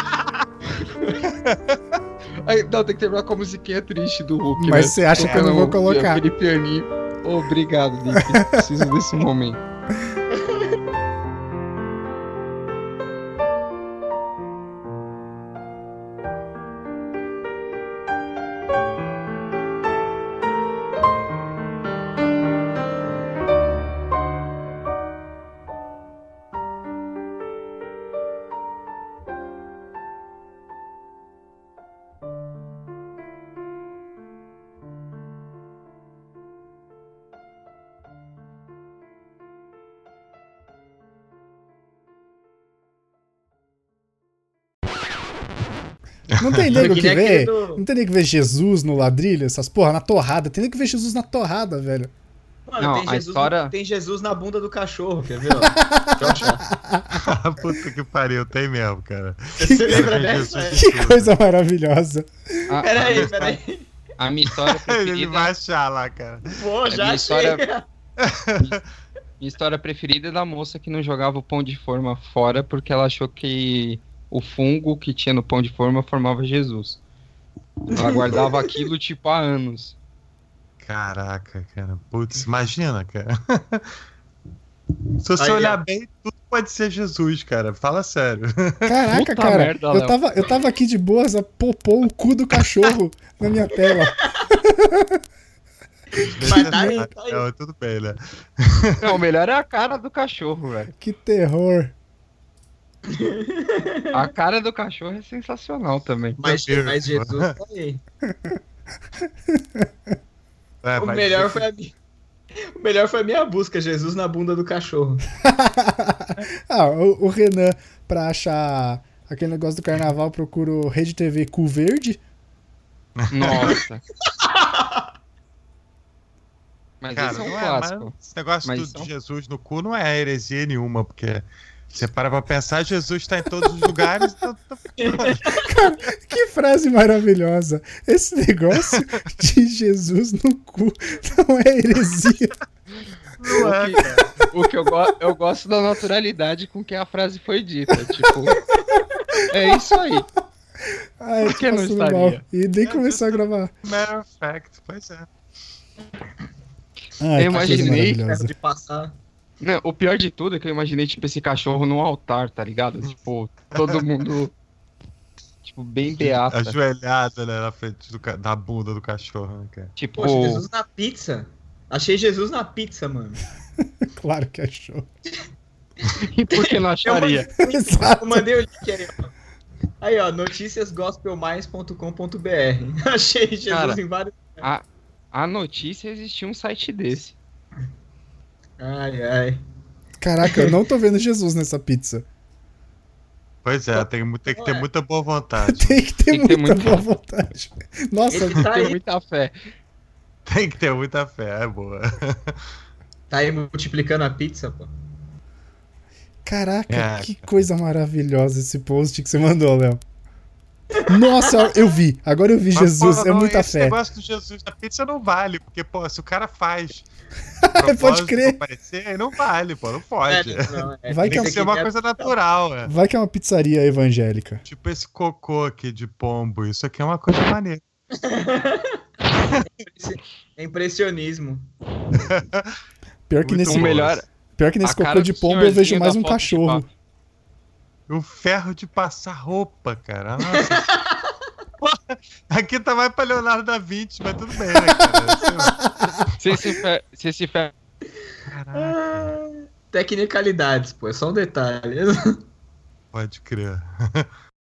Speaker 4: Aí, não, tem que terminar com a musiquinha triste do Hulk.
Speaker 1: Mas
Speaker 4: né?
Speaker 1: você acha que eu não vou
Speaker 4: Tocando
Speaker 1: colocar?
Speaker 4: Aquele pianinho. Obrigado, Nick. Preciso desse momento.
Speaker 1: Não tem <laughs> nego que vê.
Speaker 2: do-
Speaker 1: Não tem nego que ver Jesus no ladrilho, essas porra, na torrada. Tem nego que ver Jesus na torrada, velho.
Speaker 2: Mano,
Speaker 4: Não,
Speaker 2: tem,
Speaker 4: a
Speaker 2: Jesus,
Speaker 4: história-
Speaker 2: tem Jesus na bunda do cachorro, quer ver? <laughs> <laughs>
Speaker 3: Puta que pariu, tem mesmo, cara.
Speaker 2: Você lembra dessa?
Speaker 3: Jesus.
Speaker 1: Que coisa maravilhosa.
Speaker 4: A,
Speaker 2: Peraí, peraí.
Speaker 4: a minha história
Speaker 3: Ele
Speaker 4: preferida.
Speaker 3: vai achar lá, cara.
Speaker 2: Pô, já
Speaker 4: minha
Speaker 2: achei.
Speaker 4: história- Minha história preferida é da moça que não jogava o pão de forma fora porque ela achou que o fungo que tinha no pão de forma formava Jesus. Ela guardava aquilo tipo há anos.
Speaker 3: Caraca, cara. Putz, imagina, cara. Se você
Speaker 2: Aí,
Speaker 3: olhar
Speaker 2: ó.
Speaker 3: bem, tudo pode ser Jesus, cara. Fala sério.
Speaker 1: Caraca,
Speaker 4: Puta
Speaker 1: cara.
Speaker 4: merda,
Speaker 1: eu, tava, eu tava aqui de boas, a popou o cu do cachorro <laughs> na minha tela.
Speaker 2: Mas tá aí, tá aí.
Speaker 3: Não, tudo bem, né?
Speaker 4: Não, o melhor é a cara do cachorro, velho.
Speaker 1: Que terror. <laughs>
Speaker 4: A cara do cachorro é sensacional também.
Speaker 2: Mas, mas. Jesus tá aí.
Speaker 3: É,
Speaker 2: O melhor foi a minha. O melhor foi a minha busca, Jesus na bunda do cachorro. <laughs>
Speaker 1: ah, o, o Renan, pra achar aquele negócio do carnaval, procura o Rede TV Cu Verde.
Speaker 4: Nossa. <laughs> Mas
Speaker 3: Cara,
Speaker 4: esse é um
Speaker 3: não é,
Speaker 4: clássico.
Speaker 3: mas esse negócio
Speaker 4: Mas
Speaker 3: do-
Speaker 4: são-
Speaker 3: de Jesus no cu não é heresia nenhuma, porque você para pra pensar, Jesus tá em todos os lugares. então- <laughs>
Speaker 1: Que frase maravilhosa. Esse negócio de Jesus no cu não é heresia.
Speaker 3: Não
Speaker 4: O
Speaker 3: é,
Speaker 4: que-
Speaker 3: cara.
Speaker 4: O que eu, go- eu gosto da naturalidade com que a frase foi dita. Tipo, é isso aí.
Speaker 1: Ai,
Speaker 4: Por que não estaria?
Speaker 1: mal. E nem começou a gravar.
Speaker 3: Matter of fact, pois é.
Speaker 1: Ai,
Speaker 4: Eu imaginei.
Speaker 2: De passar.
Speaker 4: Não, o pior de tudo é que eu imaginei, tipo, esse cachorro num altar, tá ligado? Tipo, todo mundo. <laughs> Tipo, bem beata.
Speaker 3: Ajoelhada, né, na frente do da bunda do cachorro, né, cara?
Speaker 4: Tipo,
Speaker 2: Poxa, Jesus na pizza. Achei Jesus na pizza, mano. <laughs>
Speaker 1: Claro que achou. <laughs>
Speaker 4: e por que não
Speaker 2: Eu
Speaker 4: acharia?
Speaker 2: mandei,
Speaker 1: Exato.
Speaker 2: eu mandei o link aí, ó. Aí, ó, noticiasgospelmais.com.br. Achei Jesus
Speaker 4: Cara.
Speaker 2: em vários.
Speaker 4: A, a notícia existia um site desse.
Speaker 2: Ai, ai.
Speaker 1: Caraca, eu <laughs> não tô vendo Jesus nessa pizza.
Speaker 3: Pois é, tem, mu- tem que ter
Speaker 2: Ué.
Speaker 3: muita boa <laughs> vontade.
Speaker 1: Tem que ter
Speaker 4: Tem que ter
Speaker 1: muita
Speaker 4: muita-
Speaker 1: boa vontade. Nossa,
Speaker 2: Ele tá
Speaker 4: Tenho
Speaker 2: aí,
Speaker 4: muita fé.
Speaker 3: Tem que ter muita fé, é boa. <laughs>
Speaker 2: tá aí multiplicando a pizza, pô.
Speaker 1: caraca,
Speaker 3: É,
Speaker 1: que coisa maravilhosa esse post que você mandou, Léo. Nossa, eu vi. Agora eu vi
Speaker 3: Mas,
Speaker 1: Jesus,
Speaker 3: porra,
Speaker 1: é
Speaker 3: não,
Speaker 1: muita
Speaker 3: esse
Speaker 1: fé.
Speaker 3: negócio do Jesus da pizza não vale, porque, pô, se o cara faz. <laughs>
Speaker 1: Pode crer.
Speaker 3: Aparecer, aí não vale, pô, não pode.
Speaker 2: É, não, é, <laughs>
Speaker 1: Vai
Speaker 3: Tem que
Speaker 1: que
Speaker 3: ser uma coisa natural, é.
Speaker 1: Vai que é uma pizzaria evangélica.
Speaker 3: Tipo esse cocô aqui de pombo. Isso aqui é uma coisa maneira. <laughs>
Speaker 2: É impressionismo.
Speaker 1: Pior que
Speaker 3: Muito
Speaker 1: nesse,
Speaker 4: melhor.
Speaker 1: pior que nesse cocô de pombo eu vejo mais um cachorro.
Speaker 3: O ferro de passar roupa, cara. Nossa. <laughs> Aqui tá mais pra Leonardo da Vinci, mas tudo bem, né, cara?
Speaker 4: Se se esse fe...
Speaker 3: Caraca,
Speaker 2: Ah, Tecnicalidades, pô, é só um detalhe.
Speaker 3: pode crer. <laughs>